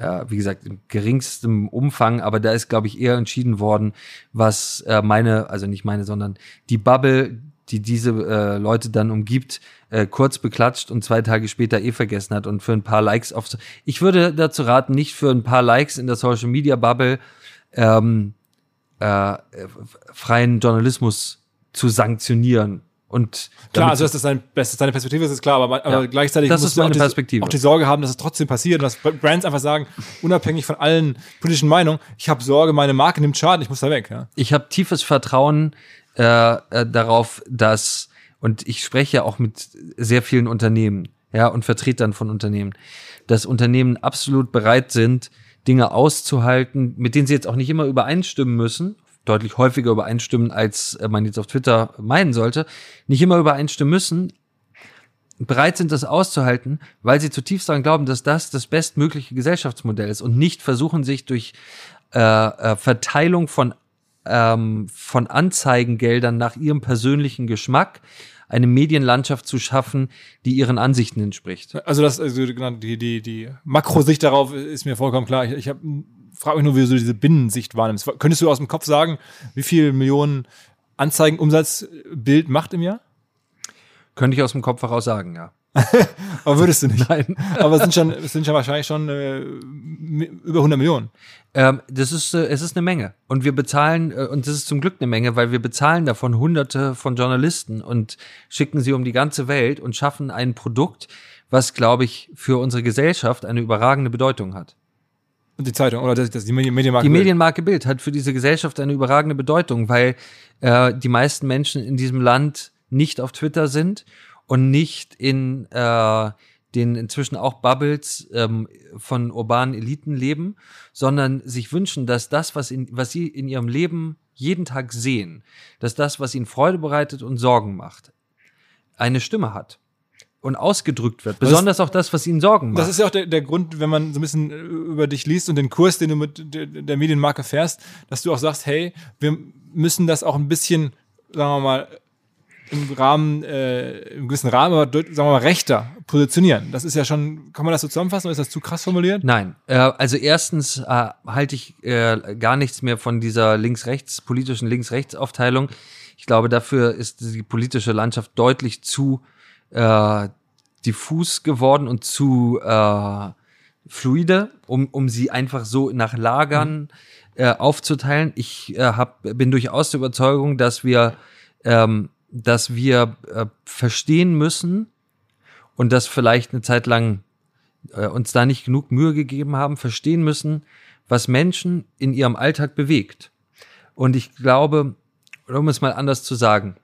ja, wie gesagt, im geringsten Umfang, aber da ist, glaube ich, eher entschieden worden, was äh, meine, also nicht meine, sondern die Bubble, die diese äh, Leute dann umgibt, äh, kurz beklatscht und zwei Tage später eh vergessen hat und für ein paar Likes auf. Ich würde dazu raten, nicht für ein paar Likes in der Social Media Bubble ähm, äh, freien Journalismus zu sanktionieren. Und klar, also das ist, dein, das ist deine Perspektive, das ist klar, aber, aber ja, gleichzeitig das ist meine auch, Perspektive. Die, auch die Sorge haben, dass es trotzdem passiert und dass Brands einfach sagen, unabhängig von allen politischen Meinungen, ich habe Sorge, meine Marke nimmt Schaden, ich muss da weg. Ja. Ich habe tiefes Vertrauen äh, äh, darauf, dass, und ich spreche ja auch mit sehr vielen Unternehmen, ja, und Vertretern von Unternehmen, dass Unternehmen absolut bereit sind, Dinge auszuhalten, mit denen sie jetzt auch nicht immer übereinstimmen müssen, deutlich häufiger übereinstimmen, als äh, man jetzt auf Twitter meinen sollte, nicht immer übereinstimmen müssen, bereit sind, das auszuhalten, weil sie zutiefst daran glauben, dass das das bestmögliche Gesellschaftsmodell ist und nicht versuchen, sich durch äh, äh, Verteilung von, ähm, von Anzeigengeldern nach ihrem persönlichen Geschmack eine Medienlandschaft zu schaffen, die ihren Ansichten entspricht. Also das, also die, die, die Makrosicht darauf ist mir vollkommen klar. Ich, ich habe frage mich nur, wie du diese Binnensicht wahrnimmst. Könntest du aus dem Kopf sagen, wie viel Millionen Anzeigenumsatz Bild macht im Jahr? Könnte ich aus dem Kopf heraus sagen, ja. Aber würdest du nicht? Nein. Aber es sind schon, es sind schon wahrscheinlich schon äh, über 100 Millionen. Ähm, das ist, äh, es ist eine Menge. Und wir bezahlen, äh, und das ist zum Glück eine Menge, weil wir bezahlen davon hunderte von Journalisten und schicken sie um die ganze Welt und schaffen ein Produkt, was, glaube ich, für unsere Gesellschaft eine überragende Bedeutung hat. Und die Zeitung oder das, das, die Medienmarke Die Medienmarke Bild hat für diese Gesellschaft eine überragende Bedeutung, weil äh, die meisten Menschen in diesem Land nicht auf Twitter sind und nicht in äh, den inzwischen auch Bubbles ähm, von urbanen Eliten leben, sondern sich wünschen, dass das, was, in, was sie in ihrem Leben jeden Tag sehen, dass das, was ihnen Freude bereitet und Sorgen macht, eine Stimme hat und ausgedrückt wird. Besonders das, auch das, was ihnen Sorgen macht. Das ist ja auch der, der Grund, wenn man so ein bisschen äh, über dich liest und den Kurs, den du mit der, der Medienmarke fährst, dass du auch sagst, hey, wir müssen das auch ein bisschen, sagen wir mal, im Rahmen, äh, im gewissen Rahmen, aber sagen wir mal, rechter positionieren. Das ist ja schon, kann man das so zusammenfassen oder ist das zu krass formuliert? Nein. Äh, also erstens äh, halte ich äh, gar nichts mehr von dieser links-rechts, politischen Links-Rechts-Aufteilung. Ich glaube, dafür ist die politische Landschaft deutlich zu äh, diffus geworden und zu äh, fluide, um, um sie einfach so nach Lagern äh, aufzuteilen. Ich äh, hab, bin durchaus der Überzeugung, dass wir, ähm, dass wir äh, verstehen müssen und das vielleicht eine Zeit lang äh, uns da nicht genug Mühe gegeben haben, verstehen müssen, was Menschen in ihrem Alltag bewegt. Und ich glaube, um es mal anders zu sagen,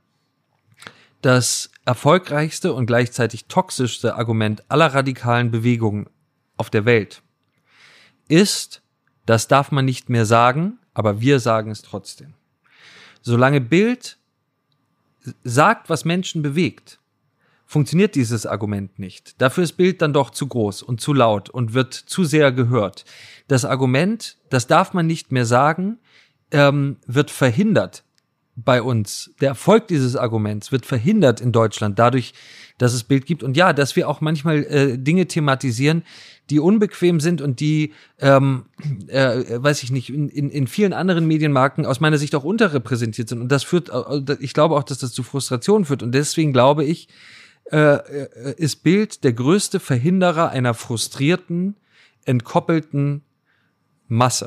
das erfolgreichste und gleichzeitig toxischste Argument aller radikalen Bewegungen auf der Welt ist, das darf man nicht mehr sagen, aber wir sagen es trotzdem. Solange Bild sagt, was Menschen bewegt, funktioniert dieses Argument nicht. Dafür ist Bild dann doch zu groß und zu laut und wird zu sehr gehört. Das Argument, das darf man nicht mehr sagen, ähm, wird verhindert bei uns. Der Erfolg dieses Arguments wird verhindert in Deutschland dadurch, dass es Bild gibt. Und ja, dass wir auch manchmal äh, Dinge thematisieren, die unbequem sind und die, ähm, äh, weiß ich nicht, in, in, in vielen anderen Medienmarken aus meiner Sicht auch unterrepräsentiert sind. Und das führt, ich glaube auch, dass das zu Frustration führt. Und deswegen glaube ich, äh, äh, ist Bild der größte Verhinderer einer frustrierten, entkoppelten Masse.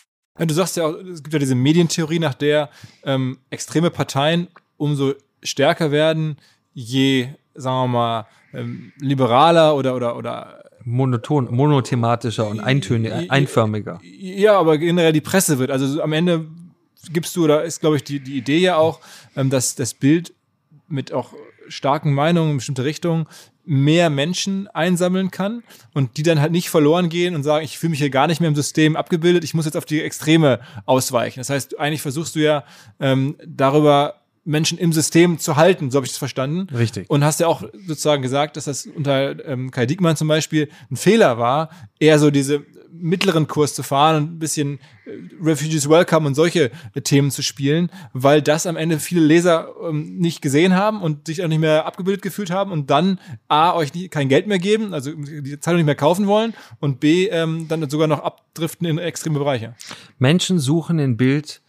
Du sagst ja auch, es gibt ja diese Medientheorie, nach der ähm, extreme Parteien umso stärker werden, je, sagen wir mal, ähm, liberaler oder, oder, oder monoton, monothematischer und eintöniger, einförmiger. Ja, aber generell die Presse wird. Also am Ende gibst du, da ist, glaube ich, die, die Idee ja auch, ähm, dass das Bild mit auch starken Meinungen in bestimmte Richtungen mehr Menschen einsammeln kann und die dann halt nicht verloren gehen und sagen, ich fühle mich hier gar nicht mehr im System abgebildet, ich muss jetzt auf die Extreme ausweichen. Das heißt, eigentlich versuchst du ja ähm, darüber Menschen im System zu halten, so habe ich das verstanden. Richtig. Und hast ja auch sozusagen gesagt, dass das unter ähm, Kai Diekmann zum Beispiel ein Fehler war, eher so diese mittleren Kurs zu fahren und ein bisschen äh, Refugees Welcome und solche äh, Themen zu spielen, weil das am Ende viele Leser ähm, nicht gesehen haben und sich auch nicht mehr abgebildet gefühlt haben und dann A, euch nie, kein Geld mehr geben, also die Zeitung nicht mehr kaufen wollen und B, ähm, dann sogar noch abdriften in extreme Bereiche. Menschen suchen in Bild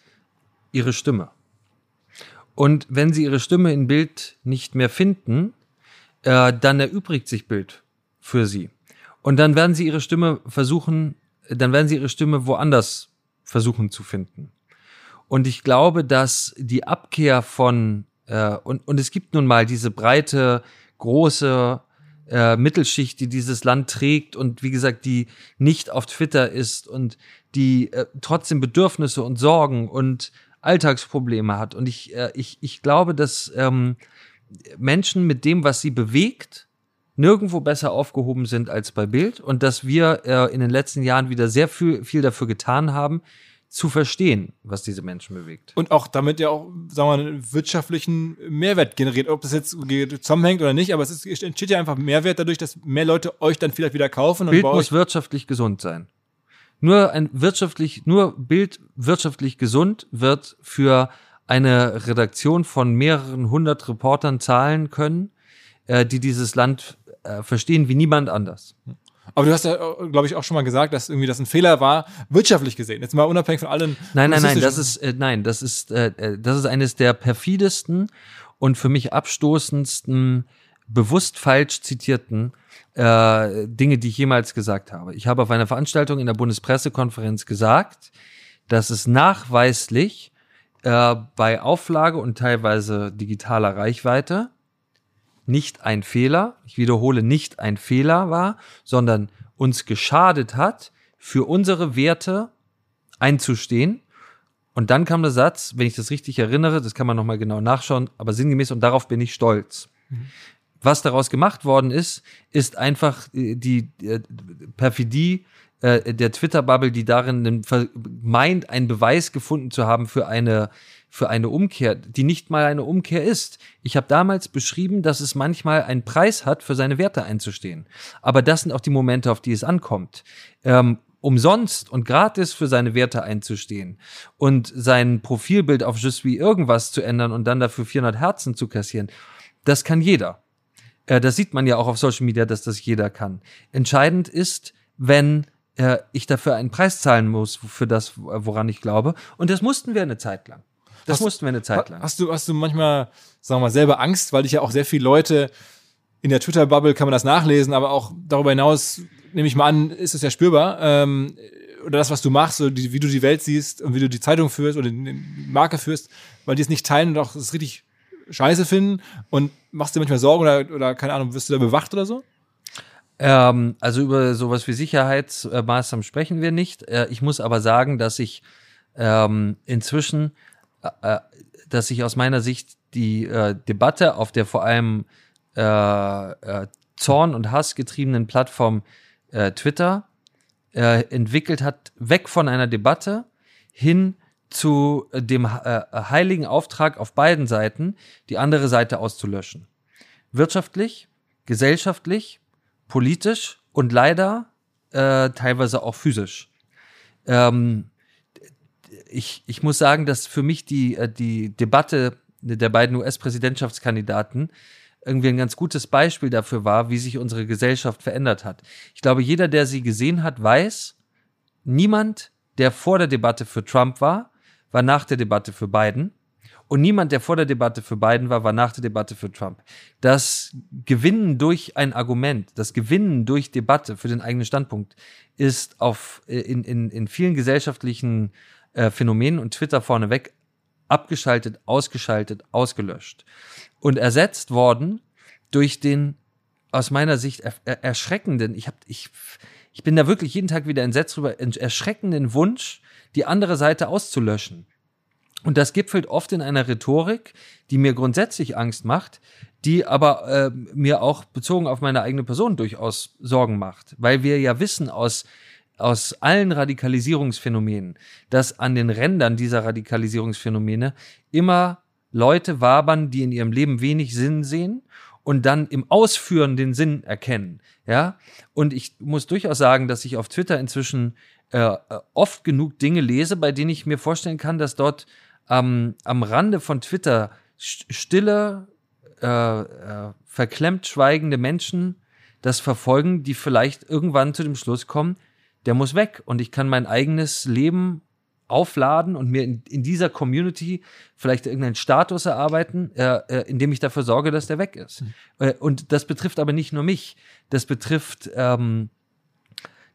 ihre Stimme. Und wenn sie ihre Stimme in Bild nicht mehr finden, äh, dann erübrigt sich Bild für sie. Und dann werden sie ihre Stimme versuchen, dann werden sie ihre Stimme woanders versuchen zu finden. Und ich glaube, dass die Abkehr von äh, und, und es gibt nun mal diese breite, große äh, Mittelschicht, die dieses Land trägt und wie gesagt, die nicht auf Twitter ist und die äh, trotzdem Bedürfnisse und Sorgen und Alltagsprobleme hat. Und ich, äh, ich, ich glaube, dass ähm, Menschen mit dem, was sie bewegt, nirgendwo besser aufgehoben sind als bei Bild und dass wir äh, in den letzten Jahren wieder sehr viel, viel dafür getan haben, zu verstehen, was diese Menschen bewegt. Und auch damit ja auch, sagen wir mal, einen wirtschaftlichen Mehrwert generiert, ob das jetzt zusammenhängt oder nicht, aber es ist, entsteht ja einfach Mehrwert dadurch, dass mehr Leute euch dann vielleicht wieder kaufen. Bild muss wirtschaftlich gesund sein. Nur ein wirtschaftlich, nur Bild wirtschaftlich gesund wird für eine Redaktion von mehreren hundert Reportern zahlen können, äh, die dieses Land äh, verstehen wie niemand anders. Aber du hast ja, glaube ich, auch schon mal gesagt, dass irgendwie das ein Fehler war, wirtschaftlich gesehen. Jetzt mal unabhängig von allen. Nein, nein, nein, das ist, äh, nein, das ist, äh, äh, das ist eines der perfidesten und für mich abstoßendsten, bewusst falsch zitierten äh, Dinge, die ich jemals gesagt habe. Ich habe auf einer Veranstaltung in der Bundespressekonferenz gesagt, dass es nachweislich äh, bei Auflage und teilweise digitaler Reichweite nicht ein Fehler, ich wiederhole, nicht ein Fehler war, sondern uns geschadet hat, für unsere Werte einzustehen. Und dann kam der Satz, wenn ich das richtig erinnere, das kann man nochmal genau nachschauen, aber sinngemäß, und darauf bin ich stolz. Mhm. Was daraus gemacht worden ist, ist einfach die, die äh, Perfidie äh, der Twitter-Bubble, die darin meint, einen Beweis gefunden zu haben für eine für eine Umkehr, die nicht mal eine Umkehr ist. Ich habe damals beschrieben, dass es manchmal einen Preis hat, für seine Werte einzustehen. Aber das sind auch die Momente, auf die es ankommt. Ähm, umsonst und gratis für seine Werte einzustehen und sein Profilbild auf Just wie irgendwas zu ändern und dann dafür 400 Herzen zu kassieren, das kann jeder. Äh, das sieht man ja auch auf Social Media, dass das jeder kann. Entscheidend ist, wenn äh, ich dafür einen Preis zahlen muss für das, woran ich glaube. Und das mussten wir eine Zeit lang. Das hast, mussten wir eine Zeit lang. Hast du, hast du manchmal, sagen wir mal, selber Angst, weil dich ja auch sehr viele Leute in der Twitter-Bubble kann man das nachlesen, aber auch darüber hinaus, nehme ich mal an, ist es ja spürbar. Ähm, oder das, was du machst, oder die, wie du die Welt siehst und wie du die Zeitung führst oder die Marke führst, weil die es nicht teilen und auch es richtig scheiße finden und machst dir manchmal Sorgen oder, oder keine Ahnung, wirst du da bewacht oder so? Ähm, also über sowas wie Sicherheitsmaßnahmen sprechen wir nicht. Äh, ich muss aber sagen, dass ich ähm, inzwischen äh, dass sich aus meiner Sicht die äh, Debatte auf der vor allem äh, äh, Zorn und Hass getriebenen Plattform äh, Twitter entwickelt hat, weg von einer Debatte hin zu dem heiligen Auftrag auf beiden Seiten, die andere Seite auszulöschen. Wirtschaftlich, gesellschaftlich, politisch und leider teilweise auch physisch. Ähm, ich, ich muss sagen, dass für mich die, äh, die Debatte der beiden US-Präsidentschaftskandidaten irgendwie ein ganz gutes Beispiel dafür war, wie sich unsere Gesellschaft verändert hat. Ich glaube, jeder, der sie gesehen hat, weiß, niemand, der vor der Debatte für Trump war, war nach der Debatte für Biden. Und niemand, der vor der Debatte für Biden war, war nach der Debatte für Trump. Das Gewinnen durch ein Argument, das Gewinnen durch Debatte für den eigenen Standpunkt ist auf, äh, in, in, in vielen gesellschaftlichen äh, Phänomenen und Twitter vorneweg abgeschaltet, ausgeschaltet, ausgelöscht und ersetzt worden durch den aus meiner Sicht er, er, erschreckenden, ich hab, ich, ich bin da wirklich jeden Tag wieder entsetzt drüber, erschreckenden Wunsch, die andere Seite auszulöschen. Und das gipfelt oft in einer Rhetorik, die mir grundsätzlich Angst macht, die aber äh, mir auch bezogen auf meine eigene Person durchaus Sorgen macht, weil wir ja wissen aus aus allen Radikalisierungsphänomenen, dass an den Rändern dieser Radikalisierungsphänomene immer Leute wabern, die in ihrem Leben wenig Sinn sehen und dann im Ausführen den Sinn erkennen. Ja, und ich muss durchaus sagen, dass ich auf Twitter inzwischen äh, oft genug Dinge lese, bei denen ich mir vorstellen kann, dass dort ähm, am Rande von Twitter stille, äh, äh, verklemmt schweigende Menschen das verfolgen, die vielleicht irgendwann zu dem Schluss kommen, der muss weg und ich kann mein eigenes Leben aufladen und mir in, in dieser Community vielleicht irgendeinen Status erarbeiten, äh, äh, indem ich dafür sorge, dass der weg ist. Mhm. Äh, und das betrifft aber nicht nur mich. Das betrifft, ähm,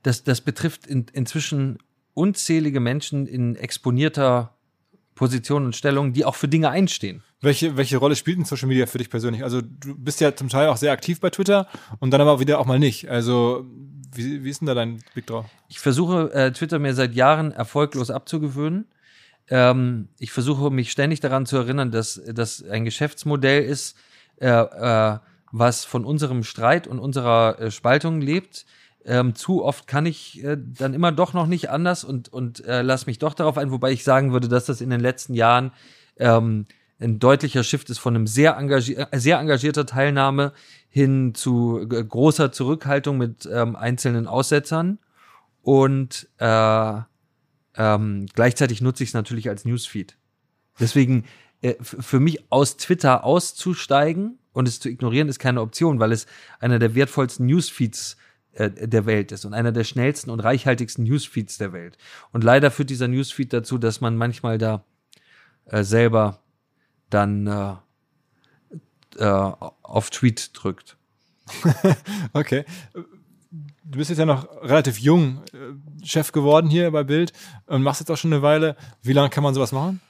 das, das betrifft in, inzwischen unzählige Menschen in exponierter Position und Stellung, die auch für Dinge einstehen. Welche, welche Rolle spielt denn Social Media für dich persönlich? Also du bist ja zum Teil auch sehr aktiv bei Twitter und dann aber wieder auch mal nicht. Also wie, wie ist denn da dein Blick drauf? Ich versuche äh, Twitter mir seit Jahren erfolglos abzugewöhnen. Ähm, ich versuche mich ständig daran zu erinnern, dass das ein Geschäftsmodell ist, äh, äh, was von unserem Streit und unserer äh, Spaltung lebt. Ähm, zu oft kann ich äh, dann immer doch noch nicht anders und, und äh, lass mich doch darauf ein, wobei ich sagen würde, dass das in den letzten Jahren ähm, ein deutlicher Shift ist von einem sehr, engagier äh, sehr engagierter Teilnahme hin zu großer Zurückhaltung mit ähm, einzelnen Aussetzern. Und äh, ähm, gleichzeitig nutze ich es natürlich als Newsfeed. Deswegen äh, für mich aus Twitter auszusteigen und es zu ignorieren ist keine Option, weil es einer der wertvollsten Newsfeeds äh, der Welt ist und einer der schnellsten und reichhaltigsten Newsfeeds der Welt. Und leider führt dieser Newsfeed dazu, dass man manchmal da äh, selber dann äh, äh, auf Tweet drückt. okay. Du bist jetzt ja noch relativ jung äh, Chef geworden hier bei Bild und machst jetzt auch schon eine Weile. Wie lange kann man sowas machen?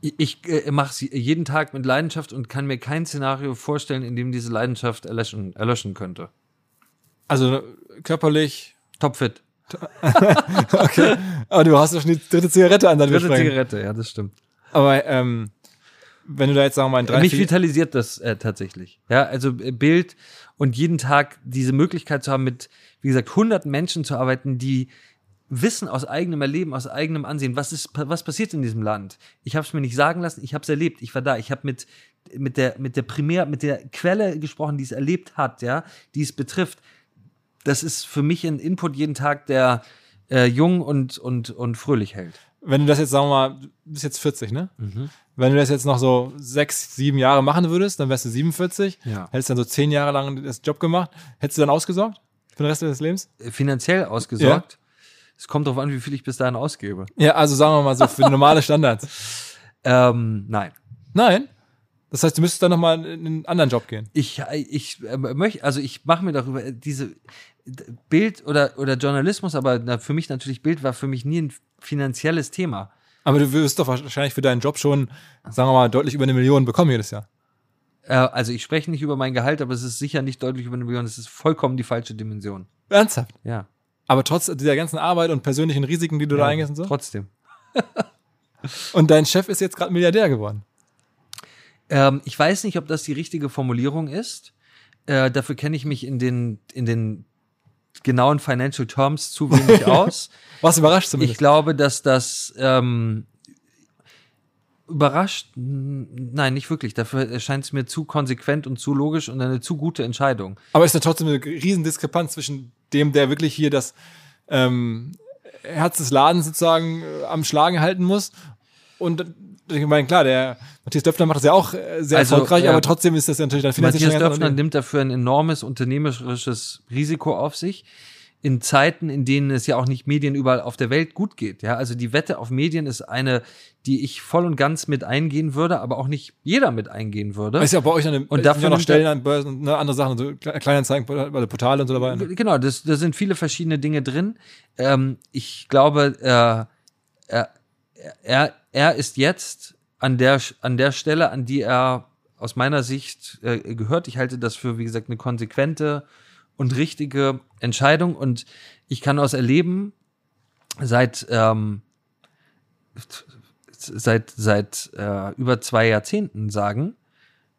Ich, äh, mache es jeden Tag mit Leidenschaft und kann mir kein Szenario vorstellen, in dem diese Leidenschaft erlöschen, erlöschen könnte. Also körperlich. Topfit. okay. Aber du hast doch schon die dritte Zigarette an deinem Dritte Zigarette, ja, das stimmt. Aber ähm, wenn du da jetzt sagen wir mal in drei, Mich vitalisiert das äh, tatsächlich. Ja, also äh, Bild und jeden Tag diese Möglichkeit zu haben, mit, wie gesagt, hunderten Menschen zu arbeiten, die wissen aus eigenem Erleben, aus eigenem Ansehen, was ist, was passiert in diesem Land. Ich habe es mir nicht sagen lassen, ich habe es erlebt, ich war da, ich habe mit mit der mit der Primär, mit der Quelle gesprochen, die es erlebt hat, ja, die es betrifft. Das ist für mich ein Input jeden Tag, der äh, jung und und und fröhlich hält. wenn du das jetzt sagen wir mal, du bist jetzt 40, ne? Wenn du das jetzt noch so sechs, sieben Jahre machen würdest, dann wärst du 47. Ja. Hättest dann so zehn Jahre lang das Job gemacht. Hättest du dann ausgesorgt für den Rest deines Lebens? Äh, Finanziell ausgesorgt. Es kommt darauf an, wie viel ich bis dahin ausgebe. Ja, also sagen wir mal so für normale Standards. Ähm, nein. Nein. Das heißt, du müsstest dann nochmal in einen anderen Job gehen. Ich, ich äh, möchte, also ich mache mir darüber äh, diese Bild oder, oder Journalismus, aber na, für mich natürlich Bild war für mich nie ein finanzielles Thema. Aber du wirst doch wahrscheinlich für deinen Job schon, sagen wir mal, deutlich über eine Million bekommen jedes Jahr. Äh, also ich spreche nicht über mein Gehalt, aber es ist sicher nicht deutlich über eine Million. Es ist vollkommen die falsche Dimension. Ernsthaft. Ja. Aber trotz dieser ganzen Arbeit und persönlichen Risiken, die du da ja eingehst und so. Trotzdem. Und dein Chef ist jetzt gerade Milliardär geworden. Ähm, ich weiß nicht, ob das die richtige Formulierung ist. Äh, dafür kenne ich mich in den, in den genauen Financial Terms zu wenig aus. Was überrascht zumindest. Ich glaube, dass das ähm, überrascht. Nein, nicht wirklich. Dafür erscheint es mir zu konsequent und zu logisch und eine zu gute Entscheidung. Aber ist da trotzdem eine riesen Diskrepanz zwischen dem, der wirklich hier das ähm, Herz des Ladens sozusagen äh, am Schlagen halten muss. Und äh, ich meine, klar, der Matthias Döpfner macht das ja auch äh, sehr Also, erfolgreich, äh, aber trotzdem ist das ja natürlich dann finanziell Matthias Döpfner nimmt dafür ein enormes unternehmerisches Risiko auf sich. In Zeiten, in denen es ja auch nicht Medien überall auf der Welt gut geht. Ja, also die Wette auf Medien ist eine, die ich voll und ganz mit eingehen würde, aber auch nicht jeder mit eingehen würde. Ist ja bei euch eine, Und dafür noch Stellen an Börsen ne, andere Sachen, so Kle- Kleinanzeigen, bei Portale und so dabei. ne? Genau, das, da sind viele verschiedene Dinge drin. Ähm, ich glaube, äh, er, er, er ist jetzt an der, an der Stelle, an die er aus meiner Sicht äh, gehört. Ich halte das für, wie gesagt, eine konsequente und richtige Entscheidung. Und ich kann aus Erleben seit, ähm, seit, seit äh, über zwei Jahrzehnten sagen,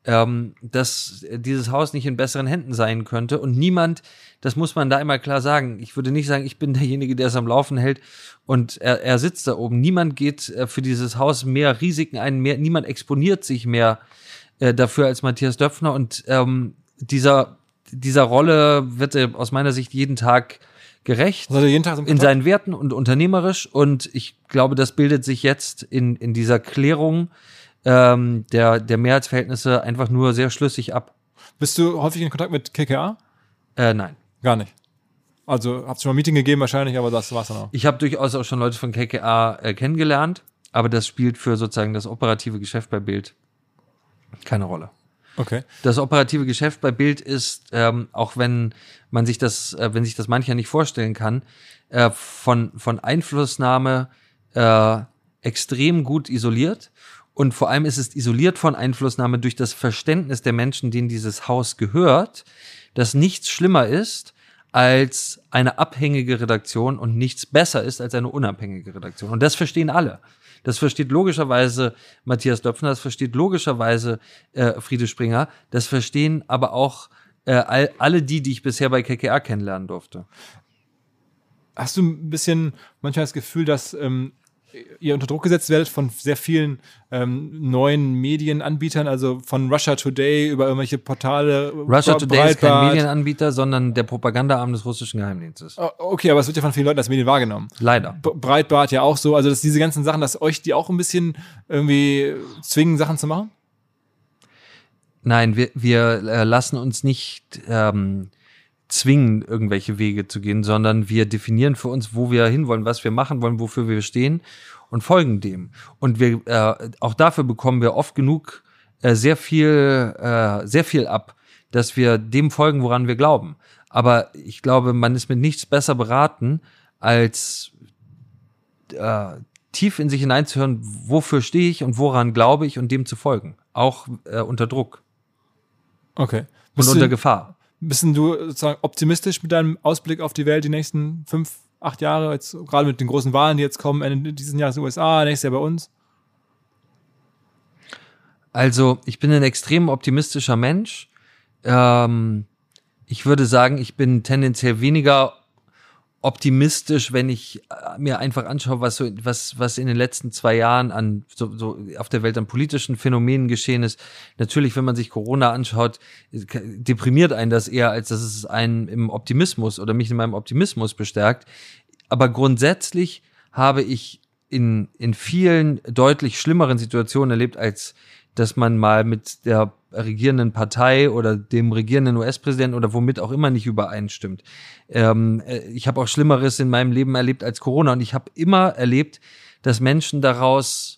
ähm, dass dieses Haus nicht in besseren Händen sein könnte und niemand, das muss man da immer klar sagen. Ich würde nicht sagen, ich bin derjenige, der es am Laufen hält und er, er sitzt da oben. Niemand geht äh, für dieses Haus mehr Risiken ein, mehr, niemand exponiert sich mehr äh, dafür als Matthias Döpfner und ähm, dieser, dieser Rolle wird er aus meiner Sicht jeden Tag gerecht ihr jeden Tag in seinen Werten und unternehmerisch. Und ich glaube, das bildet sich jetzt in, in dieser Klärung ähm, der, der Mehrheitsverhältnisse einfach nur sehr schlüssig ab. Bist du häufig in Kontakt mit KKA? Äh, nein. Gar nicht. Also habt schon mal ein Meeting gegeben wahrscheinlich, aber das war's dann auch. Ich habe durchaus auch schon Leute von KKA äh, kennengelernt, aber das spielt für sozusagen das operative Geschäft bei Bild keine Rolle. Okay. Das operative Geschäft bei Bild ist, ähm, auch wenn man sich das, äh, wenn sich das mancher nicht vorstellen kann, äh, von, von Einflussnahme äh, extrem gut isoliert. Und vor allem ist es isoliert von Einflussnahme durch das Verständnis der Menschen, denen dieses Haus gehört, dass nichts schlimmer ist als eine abhängige Redaktion und nichts besser ist als eine unabhängige Redaktion. Und das verstehen alle. Das versteht logischerweise Matthias Döpfner, das versteht logischerweise äh, Friede Springer, das verstehen aber auch äh, all, alle die, die ich bisher bei KKR kennenlernen durfte. Hast du ein bisschen manchmal das Gefühl, dass ähm, ihr unter Druck gesetzt werdet von sehr vielen ähm, neuen Medienanbietern, also von Russia Today über irgendwelche Portale? Russia Today ist kein? Medienanbieter, sondern der Propagandaarm des russischen Geheimdienstes. Oh, Okay, aber es wird ja von vielen Leuten als Medien wahrgenommen. Leider. Breitbart ja auch so. Also dass diese ganzen Sachen, dass euch die auch ein bisschen irgendwie zwingen, Sachen zu machen? Nein, wir, wir äh, lassen uns nicht ähm, zwingen, irgendwelche Wege zu gehen, sondern wir definieren für uns, wo wir hinwollen, was wir machen wollen, wofür wir stehen und folgen dem. Und wir äh, auch dafür bekommen wir oft genug äh, sehr viel, äh, sehr viel ab, dass wir dem folgen, woran wir glauben. Aber ich glaube, man ist mit nichts besser beraten, als äh, tief in sich hineinzuhören, wofür stehe ich und woran glaube ich und dem zu folgen. Auch äh, unter Druck. Okay. Und unter Gefahr. Bist du sozusagen optimistisch mit deinem Ausblick auf die Welt die nächsten fünf, acht Jahre, jetzt gerade mit den großen Wahlen, die jetzt kommen, Ende dieses Jahres in den USA, nächstes Jahr bei uns? Also, ich bin ein extrem optimistischer Mensch. Ähm, ich würde sagen, ich bin tendenziell weniger optimistisch, wenn ich äh, mir einfach anschaue, was so, was, was in den letzten zwei Jahren an so, so auf der Welt an politischen Phänomenen geschehen ist. Natürlich, wenn man sich Corona anschaut, deprimiert einen das eher, als dass es einen im Optimismus oder mich in meinem Optimismus bestärkt. Aber grundsätzlich habe ich in, in vielen deutlich schlimmeren Situationen erlebt, als dass man mal mit der regierenden Partei oder dem regierenden US-Präsidenten oder womit auch immer nicht übereinstimmt. Ähm, äh, ich habe auch Schlimmeres in meinem Leben erlebt als Corona und ich habe immer erlebt, dass Menschen daraus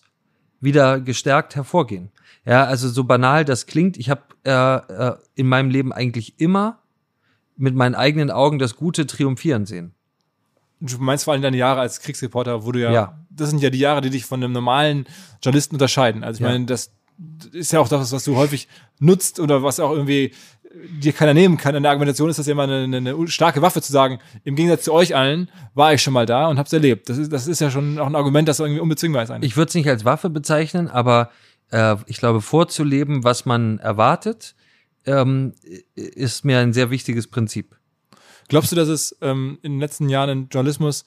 wieder gestärkt hervorgehen. Ja, also so banal das klingt, ich habe äh, äh, in meinem Leben eigentlich immer mit meinen eigenen Augen das Gute triumphieren sehen. Du meinst vor allem deine Jahre als Kriegsreporter, wo du ja, ja, das sind ja die Jahre, die dich von einem normalen Journalisten unterscheiden. Also ich ja. meine, das ist ja auch das, was du häufig nutzt oder was auch irgendwie dir keiner nehmen kann. In der Argumentation ist das ja immer eine, eine, starke Waffe zu sagen, im Gegensatz zu euch allen war ich schon mal da und hab's erlebt. Das ist, das ist ja schon auch ein Argument, das irgendwie unbezwingbar ist eigentlich. Ich würde es nicht als Waffe bezeichnen, aber äh, ich glaube, vorzuleben, was man erwartet, ähm, ist mir ein sehr wichtiges Prinzip. Glaubst du, dass es ähm, in den letzten Jahren im Journalismus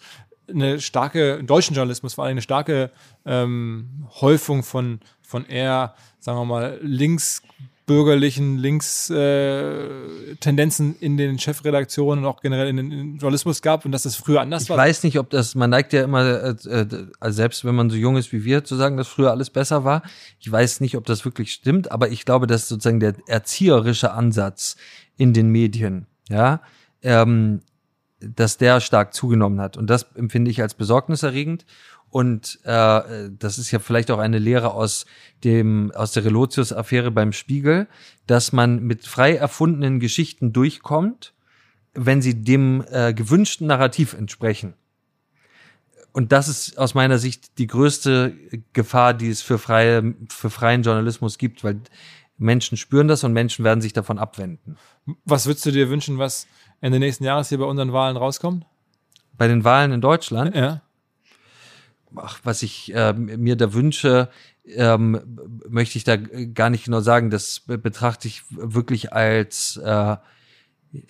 eine starke, im deutschen Journalismus vor allem eine starke ähm, Häufung von von eher, sagen wir mal, linksbürgerlichen, Links-Tendenzen äh, in den Chefredaktionen und auch generell in den Journalismus gab und dass das früher anders ich war? Ich weiß nicht, ob das, man neigt ja immer, äh, äh, selbst wenn man so jung ist wie wir, zu sagen, dass früher alles besser war. Ich weiß nicht, ob das wirklich stimmt, aber ich glaube, dass sozusagen der erzieherische Ansatz in den Medien, ja, ähm, dass der stark zugenommen hat. Und das empfinde ich als besorgniserregend. Und äh, das ist ja vielleicht auch eine Lehre aus dem aus der Relotius-Affäre beim Spiegel, dass man mit frei erfundenen Geschichten durchkommt, wenn sie dem äh, gewünschten Narrativ entsprechen. Und das ist aus meiner Sicht die größte Gefahr, die es für, freie, für freien Journalismus gibt, weil Menschen spüren das und Menschen werden sich davon abwenden. Was würdest du dir wünschen, was Ende nächsten Jahres hier bei unseren Wahlen rauskommt? Bei den Wahlen in Deutschland? Ja ach, was ich äh, mir da wünsche, ähm, möchte ich da gar nicht genau sagen. Das betrachte ich wirklich als äh,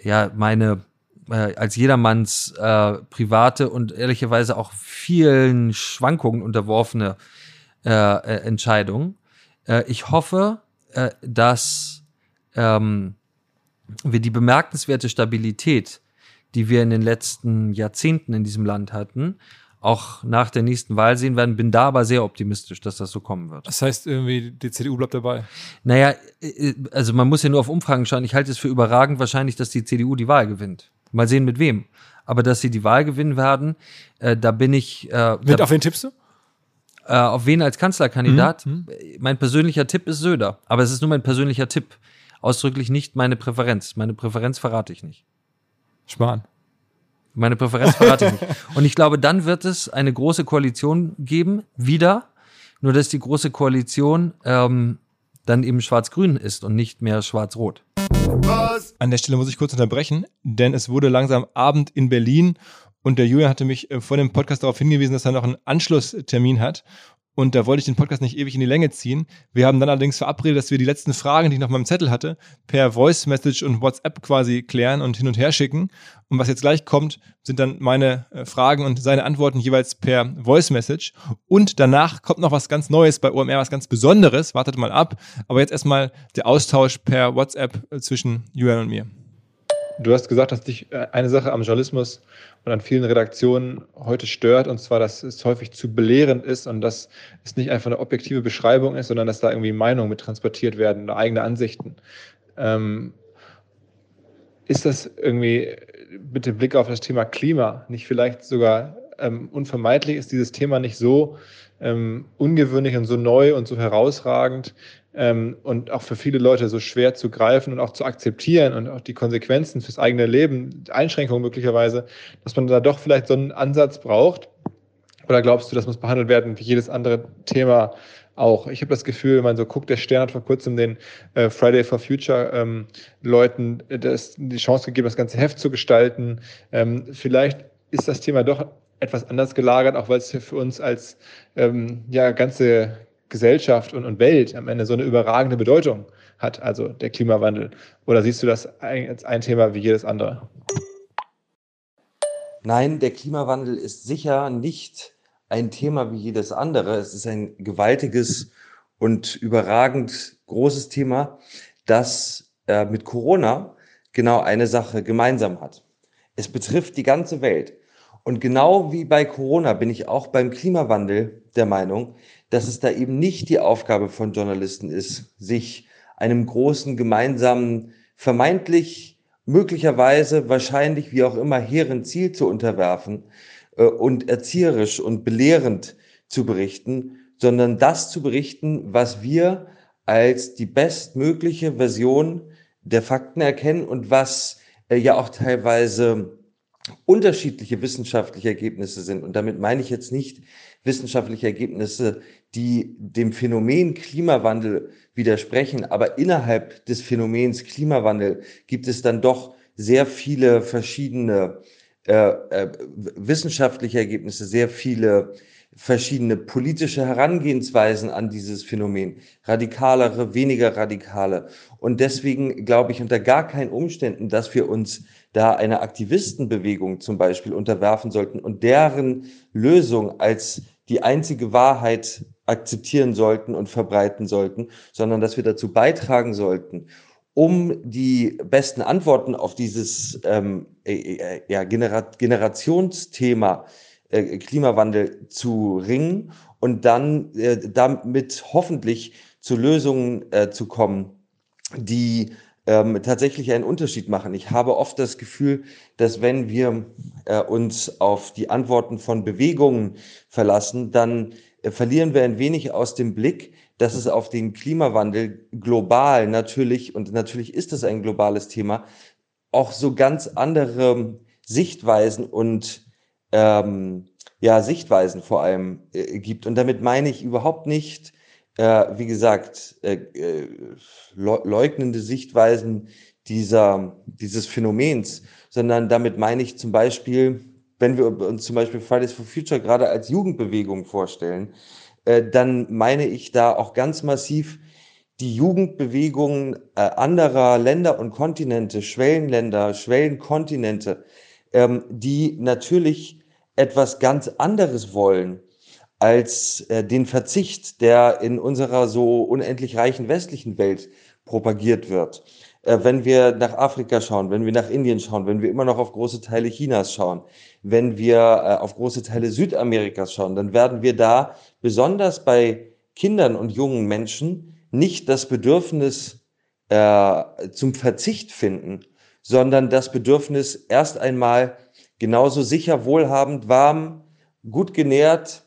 ja meine äh, als jedermanns äh, private und ehrlicherweise auch vielen Schwankungen unterworfene äh, äh, Entscheidung. Äh, ich hoffe, äh, dass ähm, wir die bemerkenswerte Stabilität, die wir in den letzten Jahrzehnten in diesem Land hatten, auch nach der nächsten Wahl sehen werden. Bin da aber sehr optimistisch, dass das so kommen wird. Das heißt irgendwie, die CDU bleibt dabei? Naja, äh, also man muss ja nur auf Umfragen schauen. Ich halte es für überragend wahrscheinlich, dass die CDU die Wahl gewinnt. Mal sehen, mit wem. Aber dass sie die Wahl gewinnen werden, äh, da bin ich. Äh, mit, auf wen tippst du? Äh, auf wen als Kanzlerkandidat? Mhm. Mein persönlicher Tipp ist Söder. Aber es ist nur mein persönlicher Tipp. Ausdrücklich nicht meine Präferenz. Meine Präferenz verrate ich nicht. Spahn. Meine Präferenz verrate ich nicht. Und ich glaube, dann wird es eine große Koalition geben, wieder. Nur dass die große Koalition ähm, dann eben schwarz-grün ist und nicht mehr schwarz-rot. An der Stelle muss ich kurz unterbrechen, denn es wurde langsam Abend in Berlin und der Julian hatte mich äh, vor dem Podcast darauf hingewiesen, dass er noch einen Anschlusstermin hat. Und da wollte ich den Podcast nicht ewig in die Länge ziehen. Wir haben dann allerdings verabredet, dass wir die letzten Fragen, die ich noch mal im Zettel hatte, per Voice Message und WhatsApp quasi klären und hin und her schicken. Und was jetzt gleich kommt, sind dann meine äh, Fragen und seine Antworten jeweils per Voice Message. Und danach kommt noch was ganz Neues bei OMR, was ganz Besonderes. Wartet mal ab. Aber jetzt erstmal der Austausch per WhatsApp äh, zwischen Julian und mir. Du hast gesagt, dass dich äh, eine Sache am Journalismus und an vielen Redaktionen heute stört, und zwar, dass es häufig zu belehrend ist und dass es nicht einfach eine objektive Beschreibung ist, sondern dass da irgendwie Meinungen mit transportiert werden oder eigene Ansichten. Ähm, ist das irgendwie mit dem Blick auf das Thema Klima nicht vielleicht sogar ähm, unvermeidlich? Ist dieses Thema nicht so ähm, ungewöhnlich und so neu und so herausragend, ähm, und auch für viele Leute so schwer zu greifen und auch zu akzeptieren und auch die Konsequenzen fürs eigene Leben, Einschränkungen möglicherweise, dass man da doch vielleicht so einen Ansatz braucht, Oder glaubst du, das muss behandelt werden wie jedes andere Thema auch? Ich habe das Gefühl, wenn man so guckt, der Stern hat vor kurzem den äh, Friday for Future ähm, Leuten äh, das, die Chance gegeben, das ganze Heft zu gestalten. Ähm, vielleicht ist das Thema doch etwas anders gelagert, auch weil es für uns als ähm, ja, ganze Gesellschaft und, und Welt am Ende so eine überragende Bedeutung hat, also der Klimawandel. Oder siehst du das als ein Thema wie jedes andere? Nein, der Klimawandel ist sicher nicht ein Thema wie jedes andere. Es ist ein gewaltiges und überragend großes Thema, das äh, mit Corona genau eine Sache gemeinsam hat. Es betrifft die ganze Welt. Und genau wie bei Corona bin ich auch beim Klimawandel der Meinung, dass es da eben nicht die Aufgabe von Journalisten ist, sich einem großen gemeinsamen, vermeintlich, möglicherweise, wahrscheinlich, wie auch immer, hehren Ziel zu unterwerfen äh, und erzieherisch und belehrend zu berichten, sondern das zu berichten, was wir als die bestmögliche Version der Fakten erkennen und was äh, ja auch teilweise unterschiedliche wissenschaftliche Ergebnisse sind. Und damit meine ich jetzt nicht wissenschaftliche Ergebnisse, die dem Phänomen Klimawandel widersprechen, aber innerhalb des Phänomens Klimawandel gibt es dann doch sehr viele verschiedene äh, äh, wissenschaftliche Ergebnisse, sehr viele verschiedene politische Herangehensweisen an dieses Phänomen, radikalere, weniger radikale. Und deswegen glaube ich unter gar keinen Umständen, dass wir uns da einer Aktivistenbewegung zum Beispiel unterwerfen sollten und deren Lösung als die einzige Wahrheit akzeptieren sollten und verbreiten sollten, sondern dass wir dazu beitragen sollten, um die besten Antworten auf dieses ähm, äh, äh, ja, Genera Generationsthema äh, Klimawandel zu ringen und dann äh, damit hoffentlich zu Lösungen äh, zu kommen, die ähm, tatsächlich einen Unterschied machen. Ich habe oft das Gefühl, dass wenn wir äh, uns auf die Antworten von Bewegungen verlassen, dann äh, verlieren wir ein wenig aus dem Blick, dass es auf den Klimawandel global natürlich, und natürlich ist es ein globales Thema, auch so ganz andere Sichtweisen und ähm, ja, Sichtweisen vor allem äh, gibt. Und damit meine ich überhaupt nicht, äh, wie gesagt, äh, äh, leugnende Sichtweisen dieser, dieses Phänomens, sondern damit meine ich zum Beispiel, wenn wir uns zum Beispiel Fridays for Future gerade als Jugendbewegung vorstellen, äh, dann meine ich da auch ganz massiv die Jugendbewegungen äh, anderer Länder und Kontinente, Schwellenländer, Schwellenkontinente, ähm, die natürlich etwas ganz anderes wollen als äh, den Verzicht, der in unserer so unendlich reichen westlichen Welt propagiert wird. Äh, wenn wir nach Afrika schauen, wenn wir nach Indien schauen, wenn wir immer noch auf große Teile Chinas schauen, wenn wir äh, auf große Teile Südamerikas schauen, dann werden wir da besonders bei Kindern und jungen Menschen nicht das Bedürfnis äh, zum Verzicht finden, sondern das Bedürfnis erst einmal genauso sicher, wohlhabend, warm, gut genährt,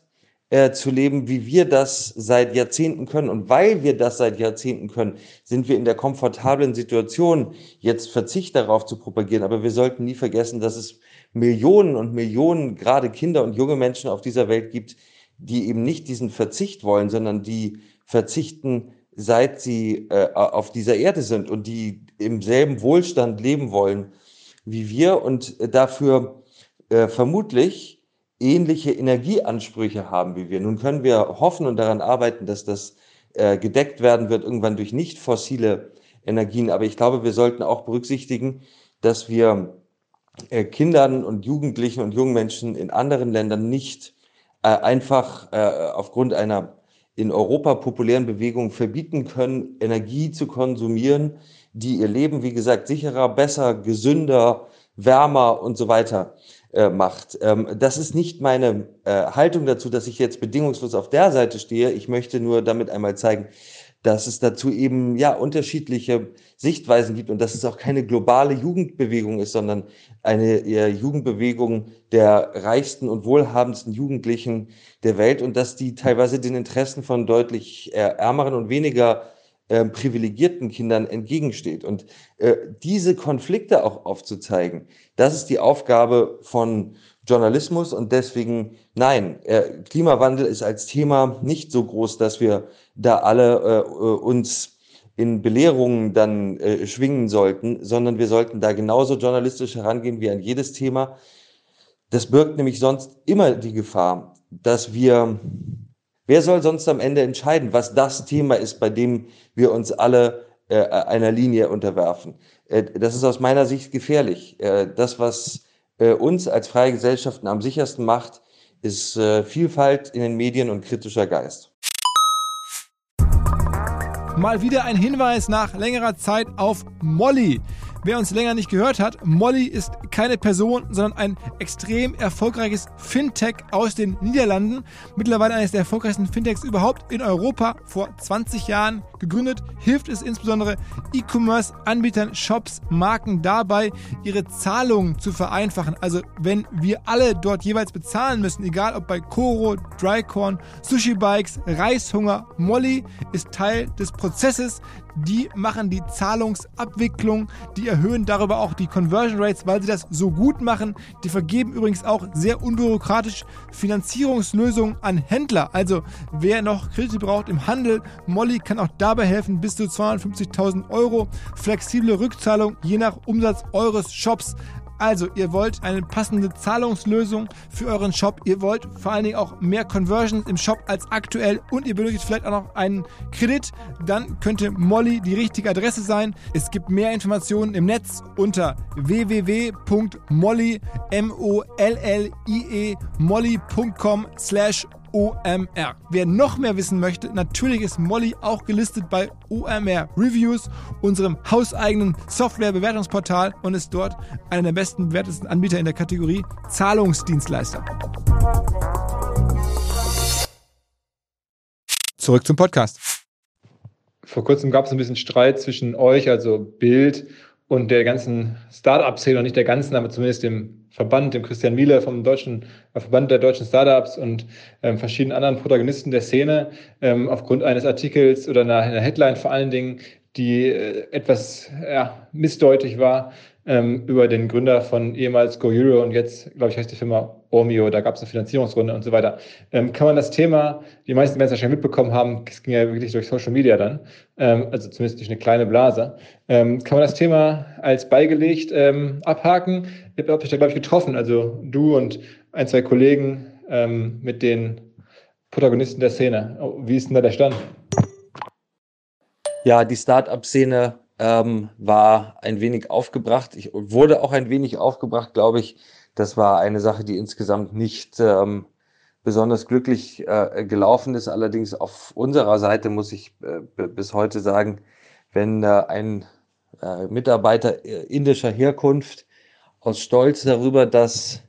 äh, zu leben, wie wir das seit Jahrzehnten können. Und weil wir das seit Jahrzehnten können, sind wir in der komfortablen Situation, jetzt Verzicht darauf zu propagieren. Aber wir sollten nie vergessen, dass es Millionen und Millionen, gerade Kinder und junge Menschen auf dieser Welt gibt, die eben nicht diesen Verzicht wollen, sondern die verzichten, seit sie äh, auf dieser Erde sind und die im selben Wohlstand leben wollen wie wir und dafür äh, vermutlich ähnliche Energieansprüche haben wie wir. Nun können wir hoffen und daran arbeiten, dass das äh, gedeckt werden wird irgendwann durch nicht fossile Energien. Aber ich glaube, wir sollten auch berücksichtigen, dass wir äh, Kindern und Jugendlichen und jungen Menschen in anderen Ländern nicht äh, einfach äh, aufgrund einer in Europa populären Bewegung verbieten können, Energie zu konsumieren, die ihr Leben, wie gesagt, sicherer, besser, gesünder, wärmer und so weiter äh, macht. Ähm, das ist nicht meine äh, Haltung dazu, dass ich jetzt bedingungslos auf der Seite stehe. Ich möchte nur damit einmal zeigen, dass es dazu eben ja unterschiedliche Sichtweisen gibt und dass es auch keine globale Jugendbewegung ist, sondern eine eher Jugendbewegung der reichsten und wohlhabendsten Jugendlichen der Welt und dass die teilweise den Interessen von deutlich äh, ärmeren und weniger äh, privilegierten Kindern entgegensteht. Und äh, diese Konflikte auch aufzuzeigen, das ist die Aufgabe von Journalismus und deswegen nein, äh, Klimawandel ist als Thema nicht so groß, dass wir da alle äh, uns in Belehrungen dann schwingen sollten, sondern wir sollten da genauso journalistisch herangehen wie an jedes Thema. Das birgt nämlich sonst immer die Gefahr, dass wir, wer soll sonst am Ende entscheiden, was das Thema ist, bei dem wir uns alle äh, einer Linie unterwerfen. Äh, das ist aus meiner Sicht gefährlich. Äh, das, was äh, uns als freie Gesellschaften am sichersten macht, ist äh, Vielfalt in den Medien und kritischer Geist. Mal wieder ein Hinweis nach längerer Zeit auf Molly. Wer uns länger nicht gehört hat, Molly ist keine Person, sondern ein extrem erfolgreiches Fintech aus den Niederlanden. Mittlerweile eines der erfolgreichsten Fintechs überhaupt in Europa. Vor 20 Jahren gegründet, hilft es insbesondere E-Commerce-Anbietern, Shops, Marken dabei, ihre Zahlungen zu vereinfachen. Also wenn wir alle dort jeweils bezahlen müssen, egal ob bei Koro, Drycorn, Sushi Bikes, Reishunger, Molly ist Teil des Prozesses. Die machen die Zahlungsabwicklung, die erhöhen darüber auch die Conversion Rates, weil sie das so gut machen. Die vergeben übrigens auch sehr unbürokratisch Finanzierungslösungen an Händler. Also wer noch Kredite braucht im Handel, Molly kann auch dabei helfen, bis zu 250.000 Euro. Flexible Rückzahlung je nach Umsatz eures Shops. Also, ihr wollt eine passende Zahlungslösung für euren Shop. Ihr wollt vor allen Dingen auch mehr Conversions im Shop als aktuell und ihr benötigt vielleicht auch noch einen Kredit. Dann könnte Molly die richtige Adresse sein. Es gibt mehr Informationen im Netz unter www.molly, M-O-L-L-I-E, molly.com slash OMR. Wer noch mehr wissen möchte, natürlich ist Molly auch gelistet bei OMR Reviews, unserem hauseigenen Software-Bewertungsportal und ist dort einer der besten bewertesten Anbieter in der Kategorie Zahlungsdienstleister. Zurück zum Podcast. Vor kurzem gab es ein bisschen Streit zwischen euch, also Bild und der ganzen Startup-Szene, und nicht der ganzen, aber zumindest dem Verband, dem Christian Miele vom deutschen äh, Verband der deutschen Startups und ähm, verschiedenen anderen Protagonisten der Szene ähm, aufgrund eines Artikels oder einer, einer Headline vor allen Dingen, die äh, etwas ja, missdeutig war, ähm, über den Gründer von ehemals Go Euro und jetzt, glaube ich, heißt die Firma Omio, da gab es eine Finanzierungsrunde und so weiter. Ähm, kann man das Thema, die meisten werden es wahrscheinlich mitbekommen haben, es ging ja wirklich durch Social Media dann, also zumindest durch eine kleine Blase, ähm, kann man das Thema als beigelegt ähm, abhaken. Ihr habt euch da, glaube ich, getroffen, also du und ein, zwei Kollegen ähm, mit den Protagonisten der Szene. Oh, wie ist denn da der Stand? Ja, die Start-up-Szene ähm, war ein wenig aufgebracht. Ich wurde auch ein wenig aufgebracht, glaube ich. Das war eine Sache, die insgesamt nicht ähm, besonders glücklich äh, gelaufen ist. Allerdings auf unserer Seite muss ich äh, bis heute sagen, wenn äh, ein äh, Mitarbeiter äh, indischer Herkunft aus Stolz darüber, dass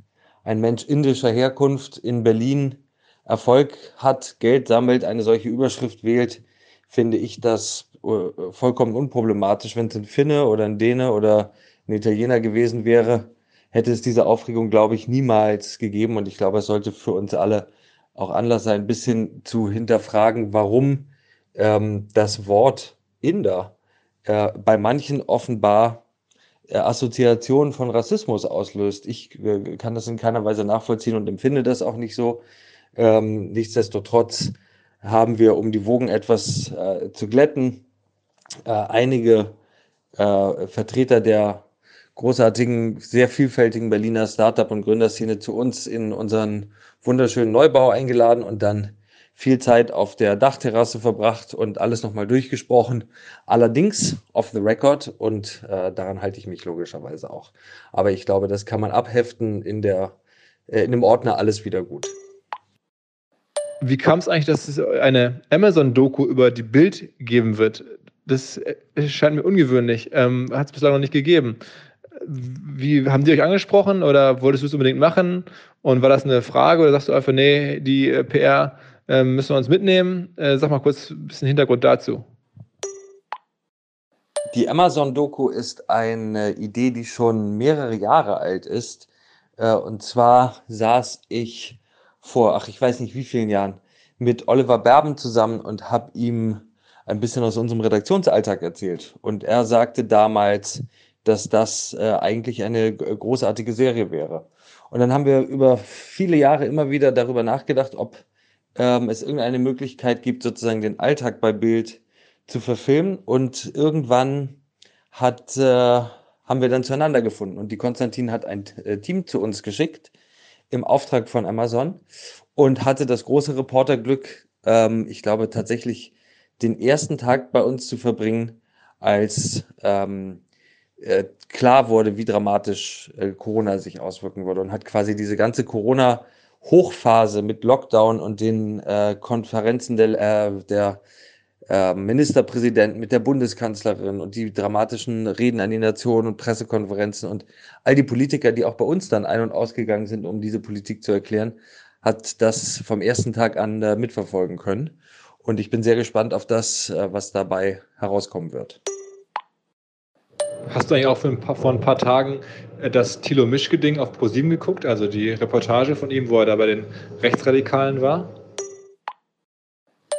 ein Mensch indischer Herkunft in Berlin Erfolg hat, Geld sammelt, eine solche Überschrift wählt, finde ich das äh, vollkommen unproblematisch. Wenn es ein Finne oder ein Däne oder ein Italiener gewesen wäre, hätte es diese Aufregung, glaube ich, niemals gegeben. Und ich glaube, es sollte für uns alle auch Anlass sein, ein bisschen zu hinterfragen, warum ähm, das Wort Inder äh, bei manchen offenbar äh, Assoziationen von Rassismus auslöst. Ich äh, kann das in keiner Weise nachvollziehen und empfinde das auch nicht so. Ähm, nichtsdestotrotz haben wir, um die Wogen etwas äh, zu glätten, äh, einige äh, Vertreter der großartigen, sehr vielfältigen Berliner Startup- und Gründerszene zu uns in unseren wunderschönen Neubau eingeladen und dann viel Zeit auf der Dachterrasse verbracht und alles nochmal durchgesprochen. Allerdings off the record und äh, daran halte ich mich logischerweise auch. Aber ich glaube, das kann man abheften in der äh, in dem Ordner alles wieder gut. Wie kam es eigentlich, dass es eine Amazon-Doku über die Bild geben wird? Das äh, scheint mir ungewöhnlich. Ähm, Hat es bislang noch nicht gegeben. Wie haben die euch angesprochen oder wolltest du es unbedingt machen? Und war das eine Frage oder sagst du einfach, nee, die PR äh, müssen wir uns mitnehmen? Äh, sag mal kurz ein bisschen Hintergrund dazu. Die Amazon-Doku ist eine Idee, die schon mehrere Jahre alt ist. Äh, und zwar saß ich vor, ach, ich weiß nicht wie vielen Jahren, mit Oliver Berben zusammen und habe ihm ein bisschen aus unserem Redaktionsalltag erzählt. Und er sagte damals, dass das äh, eigentlich eine großartige Serie wäre. Und dann haben wir über viele Jahre immer wieder darüber nachgedacht, ob ähm, es irgendeine Möglichkeit gibt, sozusagen den Alltag bei Bild zu verfilmen. Und irgendwann hat, äh, haben wir dann zueinander gefunden. Und die Konstantin hat ein äh, Team zu uns geschickt im Auftrag von Amazon und hatte das große Reporterglück, ähm, ich glaube tatsächlich den ersten Tag bei uns zu verbringen, als ähm, äh, klar wurde, wie dramatisch äh, Corona sich auswirken würde und hat quasi diese ganze Corona Hochphase mit Lockdown und den äh, Konferenzen der, äh, der äh, Ministerpräsidenten mit der Bundeskanzlerin und die dramatischen Reden an die Nation und Pressekonferenzen und all die Politiker, die auch bei uns dann ein- und ausgegangen sind, um diese Politik zu erklären, hat das vom ersten Tag an äh, mitverfolgen können. Und ich bin sehr gespannt auf das, äh, was dabei herauskommen wird. Hast du eigentlich auch ein paar, vor ein paar Tagen äh, das Thilo Mischke-Ding auf ProSieben geguckt, also die Reportage von ihm, wo er da bei den Rechtsradikalen war?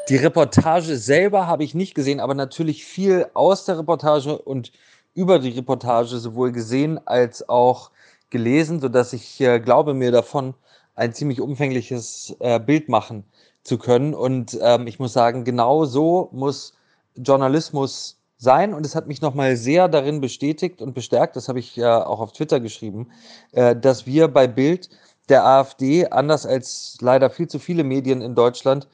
Die Reportage selber habe ich nicht gesehen, aber natürlich viel aus der Reportage und über die Reportage sowohl gesehen als auch gelesen, sodass ich äh, glaube, mir davon ein ziemlich umfängliches äh, Bild machen zu können. Und ähm, ich muss sagen, genau so muss Journalismus sein. Und es hat mich nochmal sehr darin bestätigt und bestärkt, das habe ich ja auch auf Twitter geschrieben, äh, dass wir bei Bild der AfD, anders als leider viel zu viele Medien in Deutschland,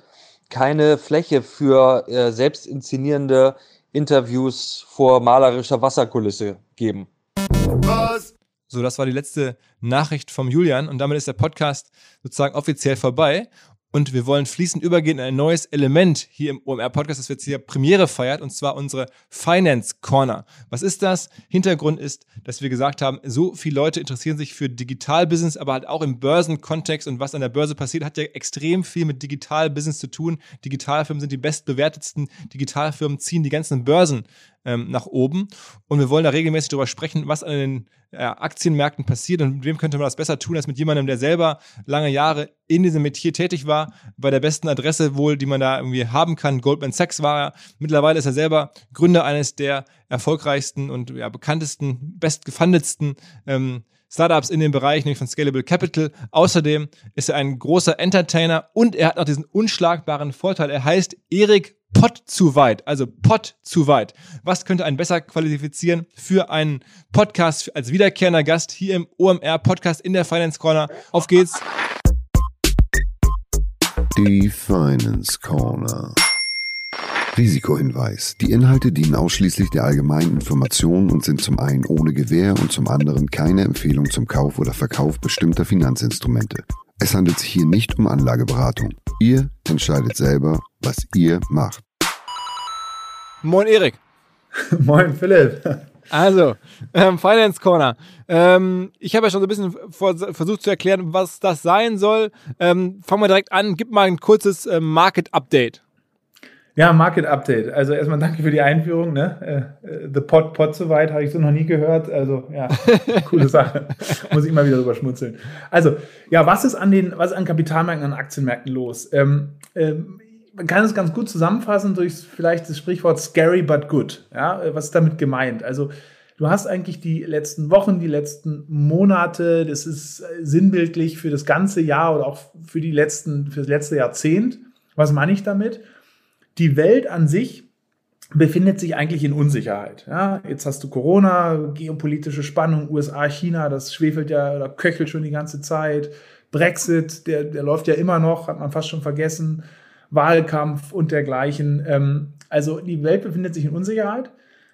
keine Fläche für äh, selbst inszenierende Interviews vor malerischer Wasserkulisse geben. Was? So, das war die letzte Nachricht vom Julian und damit ist der Podcast sozusagen offiziell vorbei. Und wir wollen fließend übergehen in ein neues Element hier im OMR-Podcast, das jetzt hier Premiere feiert, und zwar unsere Finance Corner. Was ist das? Hintergrund ist, dass wir gesagt haben, so viele Leute interessieren sich für Digital-Business, aber halt auch im Börsenkontext und was an der Börse passiert, hat ja extrem viel mit Digital-Business zu tun. Digitalfirmen sind die bestbewertetsten. Digitalfirmen ziehen die ganzen Börsen ähm, nach oben. Und wir wollen da regelmäßig darüber sprechen, was an den ja, Aktienmärkten passiert und mit wem könnte man das besser tun als mit jemandem, der selber lange Jahre in diesem Metier tätig war, bei der besten Adresse wohl, die man da irgendwie haben kann. Goldman Sachs war er. Mittlerweile ist er selber Gründer eines der erfolgreichsten und ja, bekanntesten, bestgefundetsten ähm, Startups in dem Bereich, nämlich von Scalable Capital. Außerdem ist er ein großer Entertainer und er hat noch diesen unschlagbaren Vorteil. Er heißt Erik Pott zu weit, also Pott zu weit. Was könnte einen besser qualifizieren für einen Podcast als wiederkehrender Gast hier im OMR Podcast in der Finance Corner? Auf geht's. Die Finance Corner. Risikohinweis. Die Inhalte dienen ausschließlich der allgemeinen Information und sind zum einen ohne Gewähr und zum anderen keine Empfehlung zum Kauf oder Verkauf bestimmter Finanzinstrumente. Es handelt sich hier nicht um Anlageberatung. Ihr entscheidet selber, was ihr macht. Moin Erik. Moin Philipp. Also, ähm, Finance Corner. Ähm, ich habe ja schon so ein bisschen vor, versucht zu erklären, was das sein soll. Ähm, fangen wir direkt an. Gib mal ein kurzes äh, Market Update. Ja, Market Update. Also erstmal danke für die Einführung. Ne? Äh, äh The Pod, Pod so weit habe ich so noch nie gehört. Also ja, coole Sache. Muss ich immer wieder drüber schmunzeln. Also ja, was ist an den, was an Kapitalmärkten, an Aktienmärkten los? Ähm, ähm, man kann es ganz gut zusammenfassen durch vielleicht das Sprichwort scary but good. Ja, was ist damit gemeint? Also du hast eigentlich die letzten Wochen, die letzten Monate, das ist sinnbildlich für das ganze Jahr oder auch für die letzten, für das letzte Jahrzehnt. Was meine ich damit? Die Welt an sich befindet sich eigentlich in Unsicherheit. Ja, jetzt hast du Corona, geopolitische Spannung, USA, China, das schwefelt ja oder köchelt schon die ganze Zeit. Brexit, der, der läuft ja immer noch, hat man fast schon vergessen. Wahlkampf und dergleichen. Ähm, also die Welt befindet sich in Unsicherheit,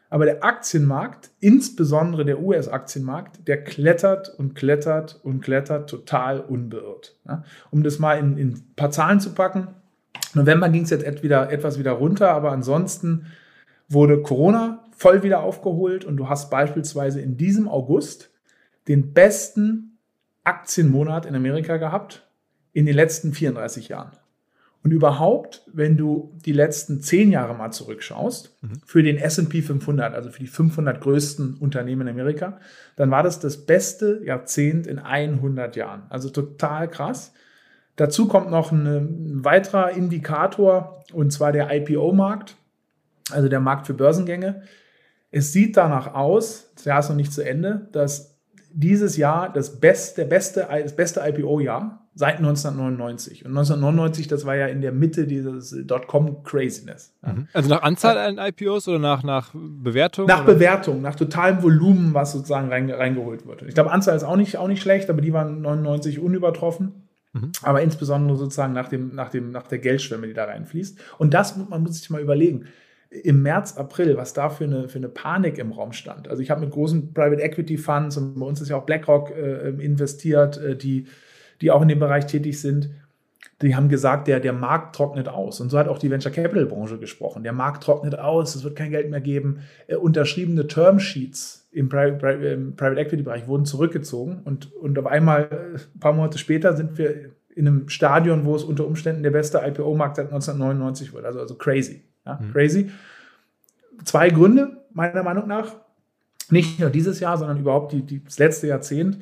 aber der Aktienmarkt, insbesondere der US-Aktienmarkt, der klettert und klettert und klettert total unbeirrt. Um das mal in, in ein paar Zahlen zu packen, November ging es jetzt wieder, etwas wieder runter, aber ansonsten wurde Corona voll wieder aufgeholt und du hast beispielsweise in diesem August den besten Aktienmonat in Amerika gehabt in den letzten 34 Jahren. Und überhaupt, wenn du die letzten zehn Jahre mal zurückschaust, mhm. für den SP 500, also für die 500 größten Unternehmen in Amerika, dann war das das beste Jahrzehnt in 100 Jahren. Also total krass. Dazu kommt noch ein weiterer Indikator, und zwar der IPO-Markt, also der Markt für Börsengänge. Es sieht danach aus, das Jahr ist noch nicht zu Ende, dass dieses Jahr das beste, beste, das beste IPO-Jahr seit 1999. Und 1999, das war ja in der Mitte dieses Dotcom-Craziness. Mhm. Also nach Anzahl an IPOs oder nach, nach Bewertung? Nach oder? Bewertung, nach totalem Volumen, was sozusagen rein, reingeholt wird. Ich glaube, Anzahl ist auch nicht, auch nicht schlecht, aber die waren 99 unübertroffen. Mhm. Aber insbesondere sozusagen nach, dem, nach, dem, nach der Geldschwemme, die da reinfließt. Und das, man muss sich mal überlegen, im März, April, was da für eine, für eine Panik im Raum stand. Also ich habe mit großen Private Equity Funds und bei uns ist ja auch BlackRock äh, investiert, äh, die die auch in dem Bereich tätig sind, die haben gesagt, der, der Markt trocknet aus. Und so hat auch die Venture Capital Branche gesprochen. Der Markt trocknet aus, es wird kein Geld mehr geben. Äh, unterschriebene Termsheets im Private, Equity Bereich wurden zurückgezogen. Und, und auf einmal, äh, ein paar Monate später, sind wir in einem Stadion, wo es unter Umständen der beste IPO-Markt seit 1999 wird. Also, also crazy. Ja, mhm. Crazy. Zwei Gründe, meiner Meinung nach. Nicht nur dieses Jahr, sondern überhaupt die, die, das letzte Jahrzehnt.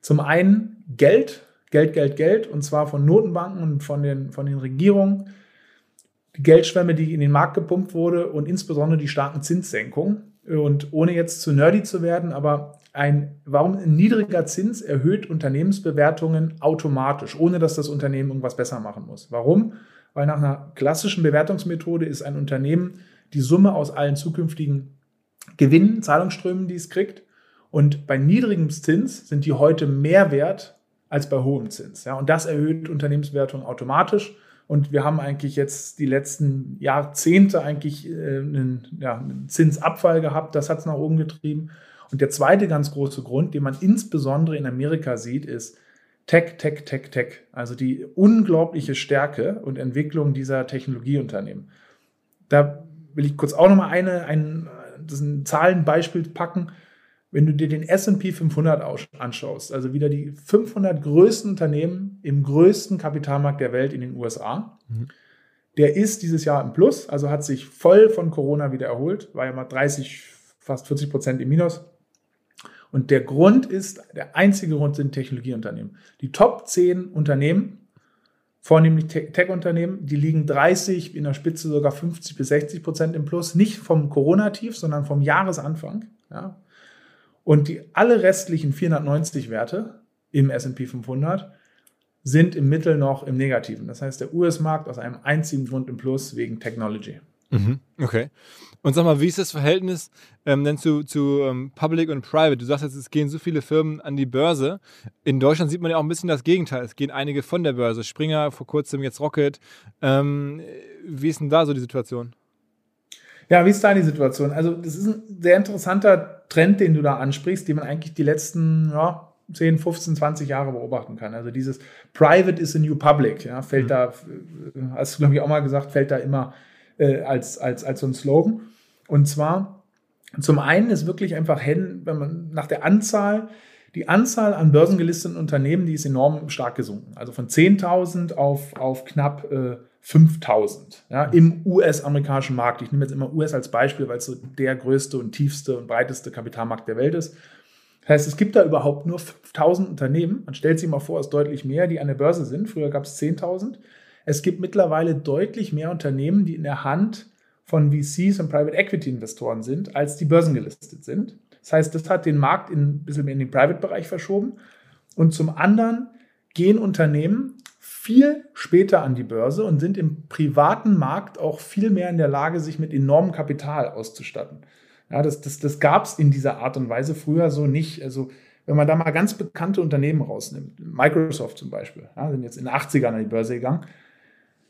Zum einen Geld, Geld, Geld, Geld, und zwar von Notenbanken und von den, von den Regierungen. Die Geldschwemme, die in den Markt gepumpt wurde und insbesondere die starken Zinssenkungen. Und ohne jetzt zu nerdy zu werden, aber ein, warum ein niedriger Zins erhöht Unternehmensbewertungen automatisch, ohne dass das Unternehmen irgendwas besser machen muss. Warum? Weil nach einer klassischen Bewertungsmethode ist ein Unternehmen die Summe aus allen zukünftigen Gewinnen, Zahlungsströmen, die es kriegt. Und bei niedrigem Zins sind die heute mehr wert als bei hohem Zins. Ja, und das erhöht Unternehmenswertung automatisch. Und wir haben eigentlich jetzt die letzten Jahrzehnte eigentlich äh, einen, ja, einen Zinsabfall gehabt. Das hat es nach oben getrieben. Und der zweite ganz große Grund, den man insbesondere in Amerika sieht, ist Tech, Tech, Tech, Tech. Also die unglaubliche Stärke und Entwicklung dieser Technologieunternehmen. Da will ich kurz auch nochmal eine, ein, ein Zahlenbeispiel packen. Wenn du dir den S&P 500 anschaust, also wieder die 500 größten Unternehmen im größten Kapitalmarkt der Welt in den USA, mhm. der ist dieses Jahr im Plus, also hat sich voll von Corona wieder erholt, war ja mal 30, fast 40 Prozent im Minus. Und der Grund ist, der einzige Grund sind Technologieunternehmen. Die Top 10 Unternehmen, vornehmlich Tech-Unternehmen, die liegen 30, in der Spitze sogar 50 bis 60 Prozent im Plus, nicht vom Corona-Tief, sondern vom Jahresanfang. Ja. Und die alle restlichen 490 Werte im S&P 500 sind im Mittel noch im Negativen. Das heißt, der US-Markt aus einem einzigen Grund im Plus wegen Technology. Mhm, okay. Und sag mal, wie ist das Verhältnis ähm, denn zu, zu ähm, Public und Private? Du sagst jetzt, es gehen so viele Firmen an die Börse. In Deutschland sieht man ja auch ein bisschen das Gegenteil. Es gehen einige von der Börse. Springer, vor kurzem jetzt Rocket. Ähm, wie ist denn da so die Situation? Ja, wie ist da die Situation? Also, das ist ein sehr interessanter Trend, den du da ansprichst, den man eigentlich die letzten ja, 10, 15, 20 Jahre beobachten kann. Also dieses Private is a new public, ja, fällt mhm. da, hast du glaube ich auch mal gesagt, fällt da immer äh, als, als, als so ein Slogan. Und zwar, zum einen ist wirklich einfach hin, wenn man nach der Anzahl, die Anzahl an börsengelisteten Unternehmen, die ist enorm stark gesunken. Also von 10.000 auf, auf knapp äh, 5000 ja, im US-amerikanischen Markt. Ich nehme jetzt immer US als Beispiel, weil es so der größte und tiefste und breiteste Kapitalmarkt der Welt ist. Das heißt, es gibt da überhaupt nur 5000 Unternehmen. Man stellt sich mal vor, es ist deutlich mehr, die an der Börse sind. Früher gab es 10.000. Es gibt mittlerweile deutlich mehr Unternehmen, die in der Hand von VCs und Private Equity Investoren sind, als die börsengelistet sind. Das heißt, das hat den Markt in, ein bisschen mehr in den Private-Bereich verschoben. Und zum anderen gehen Unternehmen viel später an die Börse und sind im privaten Markt auch viel mehr in der Lage, sich mit enormem Kapital auszustatten. Ja, das, das, das gab es in dieser Art und Weise früher so nicht. Also wenn man da mal ganz bekannte Unternehmen rausnimmt, Microsoft zum Beispiel, ja, sind jetzt in den 80ern an die Börse gegangen,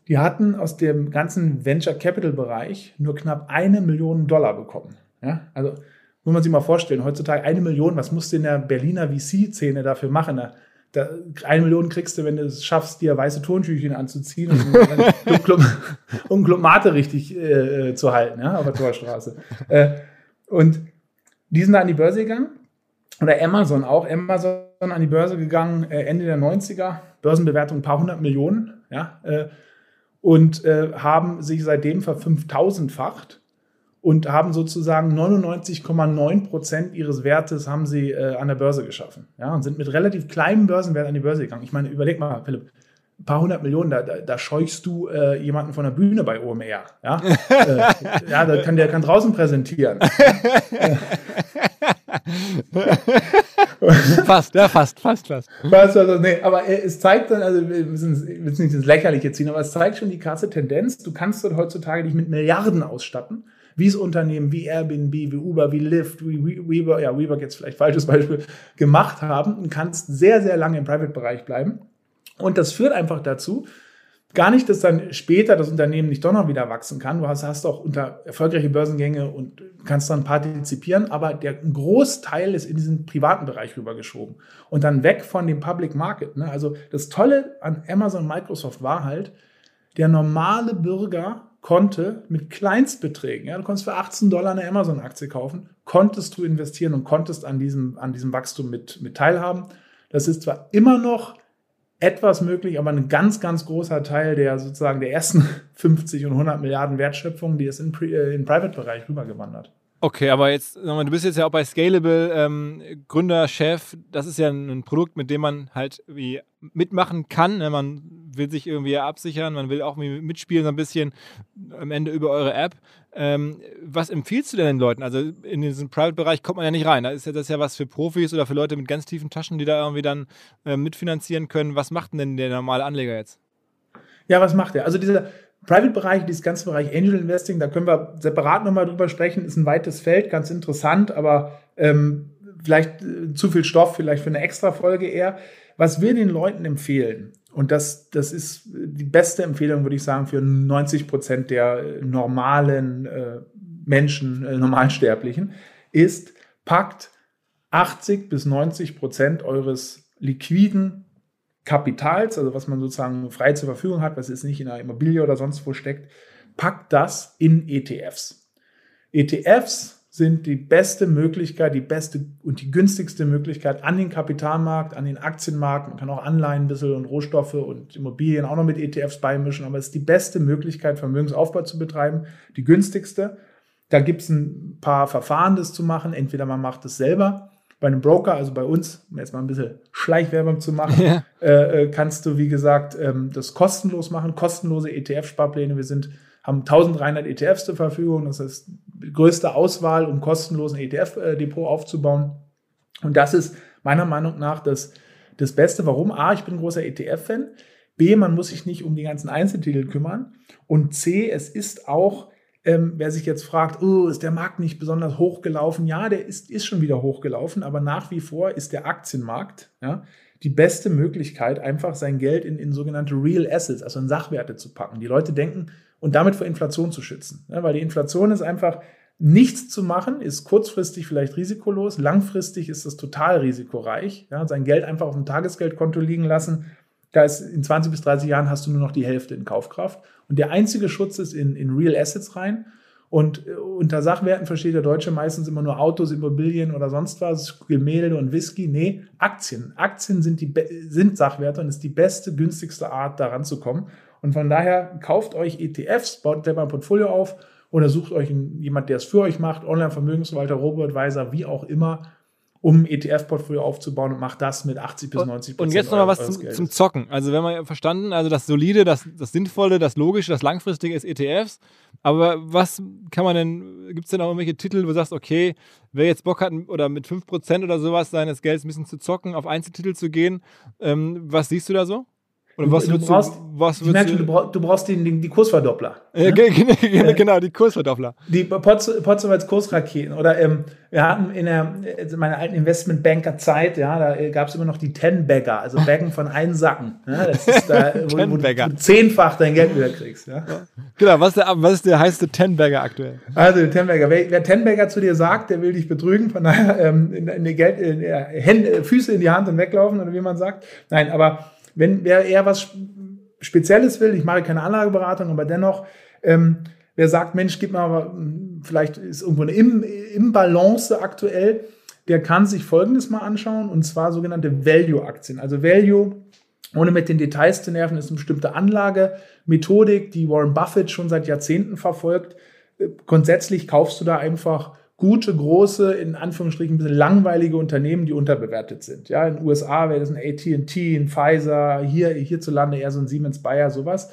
die hatten aus dem ganzen Venture Capital Bereich nur knapp eine Million Dollar bekommen. Ja, also muss man sich mal vorstellen, heutzutage eine Million, was musst du in der Berliner VC-Szene dafür machen? Da da, eine Million kriegst du, wenn du es schaffst, dir weiße Tontüchchen anzuziehen und, und, um Klomate richtig äh, zu halten, ja, auf der Torstraße. Äh, und die sind da an die Börse gegangen. Oder Amazon auch. Amazon an die Börse gegangen, äh, Ende der 90er. Börsenbewertung ein paar hundert Millionen, ja. Äh, und äh, haben sich seitdem verfünftausendfacht und haben sozusagen 99,9 Prozent ihres Wertes haben sie äh, an der Börse geschaffen. Ja, und sind mit relativ kleinem Börsenwert an die Börse gegangen. Ich meine, überleg mal, Philipp, ein paar hundert Millionen, da, da, da scheuchst du äh, jemanden von der Bühne bei OMR. Ja, äh, ja da kann, der kann draußen präsentieren. fast, ja, fast, fast, fast. Fast, also, nee, aber es zeigt dann, also wir müssen, wir müssen nicht ins Lächerliche ziehen, aber es zeigt schon die krasse Tendenz. Du kannst dort heutzutage dich mit Milliarden ausstatten wie es Unternehmen wie Airbnb, wie Uber, wie Lyft, wie Weber, ja, Weber jetzt vielleicht falsches Beispiel, gemacht haben und kannst sehr, sehr lange im Private-Bereich bleiben. Und das führt einfach dazu, gar nicht, dass dann später das Unternehmen nicht doch noch wieder wachsen kann. Du hast, hast auch unter erfolgreiche Börsengänge und kannst dann partizipieren, aber der Großteil ist in diesen privaten Bereich rübergeschoben und dann weg von dem Public Market. Ne? Also das Tolle an Amazon Microsoft war halt, der normale Bürger konnte mit Kleinstbeträgen, ja, du konntest für 18 Dollar eine Amazon-Aktie kaufen, konntest du investieren und konntest an diesem, an diesem Wachstum mit, mit teilhaben. Das ist zwar immer noch etwas möglich, aber ein ganz, ganz großer Teil der sozusagen der ersten 50 und 100 Milliarden Wertschöpfung, die ist in, äh, in Private-Bereich rübergewandert. Okay, aber jetzt, du bist jetzt ja auch bei Scalable ähm, Gründer, Chef. Das ist ja ein Produkt, mit dem man halt wie mitmachen kann. Ne? Man will sich irgendwie absichern, man will auch mitspielen so ein bisschen am Ende über eure App. Ähm, was empfiehlst du denn den Leuten? Also in diesen Private-Bereich kommt man ja nicht rein. Da ist ja das ja was für Profis oder für Leute mit ganz tiefen Taschen, die da irgendwie dann äh, mitfinanzieren können. Was macht denn der normale Anleger jetzt? Ja, was macht er? Also dieser Private-Bereich, dieses ganze Bereich Angel Investing, da können wir separat nochmal drüber sprechen, ist ein weites Feld, ganz interessant, aber ähm, vielleicht äh, zu viel Stoff, vielleicht für eine extra Folge eher. Was wir den Leuten empfehlen, und das, das ist die beste Empfehlung, würde ich sagen, für 90 Prozent der normalen äh, Menschen, äh, Normalsterblichen, ist, packt 80 bis 90 Prozent eures liquiden Kapitals, also was man sozusagen frei zur Verfügung hat, was jetzt nicht in einer Immobilie oder sonst wo steckt, packt das in ETFs. ETFs sind die beste Möglichkeit, die beste und die günstigste Möglichkeit an den Kapitalmarkt, an den Aktienmarkt. Man kann auch Anleihen ein bisschen und Rohstoffe und Immobilien auch noch mit ETFs beimischen, aber es ist die beste Möglichkeit, Vermögensaufbau zu betreiben, die günstigste. Da gibt es ein paar Verfahren, das zu machen. Entweder man macht es selber bei einem Broker, also bei uns, um jetzt mal ein bisschen Schleichwerbung zu machen, ja. äh, äh kannst du, wie gesagt, ähm, das kostenlos machen, kostenlose ETF-Sparpläne. Wir sind, haben 1300 ETFs zur Verfügung. Das ist die größte Auswahl, um kostenlosen ETF-Depot aufzubauen. Und das ist meiner Meinung nach das, das Beste. Warum? A, ich bin ein großer ETF-Fan. B, man muss sich nicht um die ganzen Einzeltitel kümmern. Und C, es ist auch ähm, wer sich jetzt fragt, oh, ist der Markt nicht besonders hochgelaufen? Ja, der ist, ist schon wieder hochgelaufen, aber nach wie vor ist der Aktienmarkt ja, die beste Möglichkeit, einfach sein Geld in, in sogenannte Real Assets, also in Sachwerte zu packen. Die Leute denken und damit vor Inflation zu schützen. Ja, weil die Inflation ist einfach nichts zu machen, ist kurzfristig vielleicht risikolos, langfristig ist es total risikoreich. Ja, sein Geld einfach auf dem Tagesgeldkonto liegen lassen da ist in 20 bis 30 Jahren hast du nur noch die Hälfte in Kaufkraft. Und der einzige Schutz ist in, in Real Assets rein. Und äh, unter Sachwerten versteht der Deutsche meistens immer nur Autos, Immobilien oder sonst was, Gemälde und Whisky. Nee, Aktien. Aktien sind, die, sind Sachwerte und ist die beste, günstigste Art, daran zu kommen. Und von daher kauft euch ETFs, baut selber ein Portfolio auf oder sucht euch jemand, der es für euch macht, Online-Vermögensverwalter, Robo-Advisor, wie auch immer um ETF-Portfolio aufzubauen und macht das mit 80 bis 90 Prozent. Und jetzt nochmal was zum, zum, Zocken. Also wenn man verstanden, also das Solide, das, das Sinnvolle, das Logische, das Langfristige ist ETFs. Aber was kann man denn, gibt es denn auch irgendwelche Titel, wo du sagst, okay, wer jetzt Bock hat oder mit 5% oder sowas seines Gelds ein bisschen zu zocken, auf Einzeltitel zu gehen, ähm, was siehst du da so? Oder was du, du brauchst, du, was ich merke, du, brauchst, du brauchst den, den, die Kursverdoppler. Ja, ne? genau, die Kursverdoppler. Die Potsdam als Kursraketen. Oder ähm, wir hatten in, der, in meiner alten Investmentbanker-Zeit, ja, da gab es immer noch die Ten-Bagger, also Baggen von einen Sacken. Ja, das ist da, wo, wo, du zehnfach dein Geld wieder kriegst. Ja. Genau, was ist der, was ist der heiße Ten-Bagger aktuell? Also, Ten-Bagger. Wer, wer Ten-Bagger zu dir sagt, der will dich betrügen, von daher ähm, in, in die Geld, in, in, Hände, Füße in die Hand und weglaufen, oder wie man sagt. Nein, aber wenn wer eher was Spezielles will, ich mache keine Anlageberatung, aber dennoch, ähm, wer sagt, Mensch, gib mal, vielleicht ist irgendwo eine Im Imbalance aktuell, der kann sich Folgendes mal anschauen, und zwar sogenannte Value-Aktien. Also Value, ohne mit den Details zu nerven, ist eine bestimmte Anlagemethodik, die Warren Buffett schon seit Jahrzehnten verfolgt. Äh, grundsätzlich kaufst du da einfach gute, große, in Anführungsstrichen ein bisschen langweilige Unternehmen, die unterbewertet sind. Ja, in den USA wäre das ein AT&T, ein Pfizer, hier hierzulande eher so ein Siemens Bayer, sowas.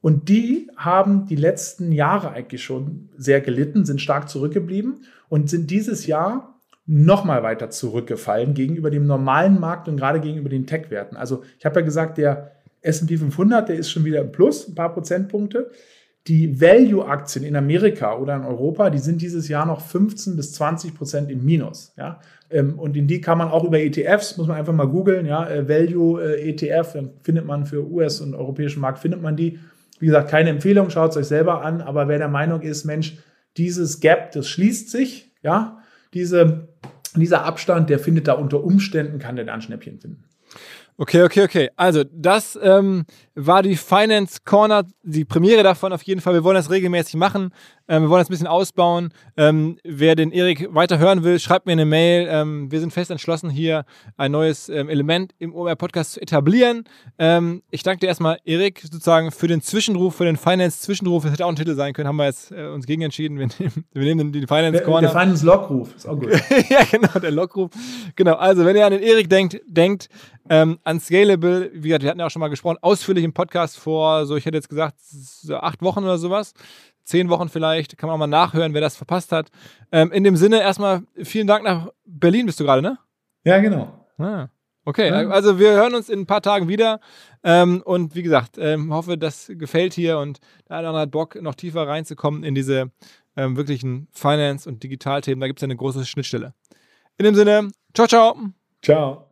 Und die haben die letzten Jahre eigentlich schon sehr gelitten, sind stark zurückgeblieben und sind dieses Jahr nochmal weiter zurückgefallen gegenüber dem normalen Markt und gerade gegenüber den Tech-Werten. Also ich habe ja gesagt, der S&P 500, der ist schon wieder im Plus, ein paar Prozentpunkte. Die Value-Aktien in Amerika oder in Europa, die sind dieses Jahr noch 15 bis 20 Prozent im Minus. Ja? Ähm, und in die kann man auch über ETFs, muss man einfach mal googeln, ja, äh, Value äh, ETF, dann findet man für US- und europäischen Markt, findet man die. Wie gesagt, keine Empfehlung, schaut es euch selber an, aber wer der Meinung ist, Mensch, dieses Gap, das schließt sich, ja, diese, dieser Abstand, der findet da unter Umständen, kann der da ein Schnäppchen finden. Okay, okay, okay. Also, das ähm, war die Finance Corner, die Premiere davon auf jeden Fall. Wir wollen das regelmäßig machen. Ähm, wir wollen das ein bisschen ausbauen. Ähm, wer den Erik weiter hören will, schreibt mir eine Mail. Ähm, wir sind fest entschlossen, hier ein neues ähm, Element im OMR-Podcast zu etablieren. Ähm, ich danke dir erstmal, Erik, sozusagen für den Zwischenruf, für den Finance-Zwischenruf. Das hätte auch ein Titel sein können, haben wir jetzt äh, uns gegen entschieden. Wir nehmen, wir nehmen den Finance Corner. Der, der Finance-Lockruf ist auch gut. ja, genau, der Lockruf. Genau, also wenn ihr an den Erik denkt, denkt ähm, an Scalable. Wie gesagt, wir hatten ja auch schon mal gesprochen, ausführlich im Podcast vor, so ich hätte jetzt gesagt, so acht Wochen oder sowas zehn Wochen vielleicht. Kann man mal nachhören, wer das verpasst hat. Ähm, in dem Sinne erstmal vielen Dank nach Berlin bist du gerade, ne? Ja, genau. Ah, okay, also wir hören uns in ein paar Tagen wieder. Ähm, und wie gesagt, ähm, hoffe, das gefällt hier und der eine hat Bock, noch tiefer reinzukommen in diese ähm, wirklichen Finance- und Digitalthemen. Da gibt es ja eine große Schnittstelle. In dem Sinne, ciao, ciao. Ciao.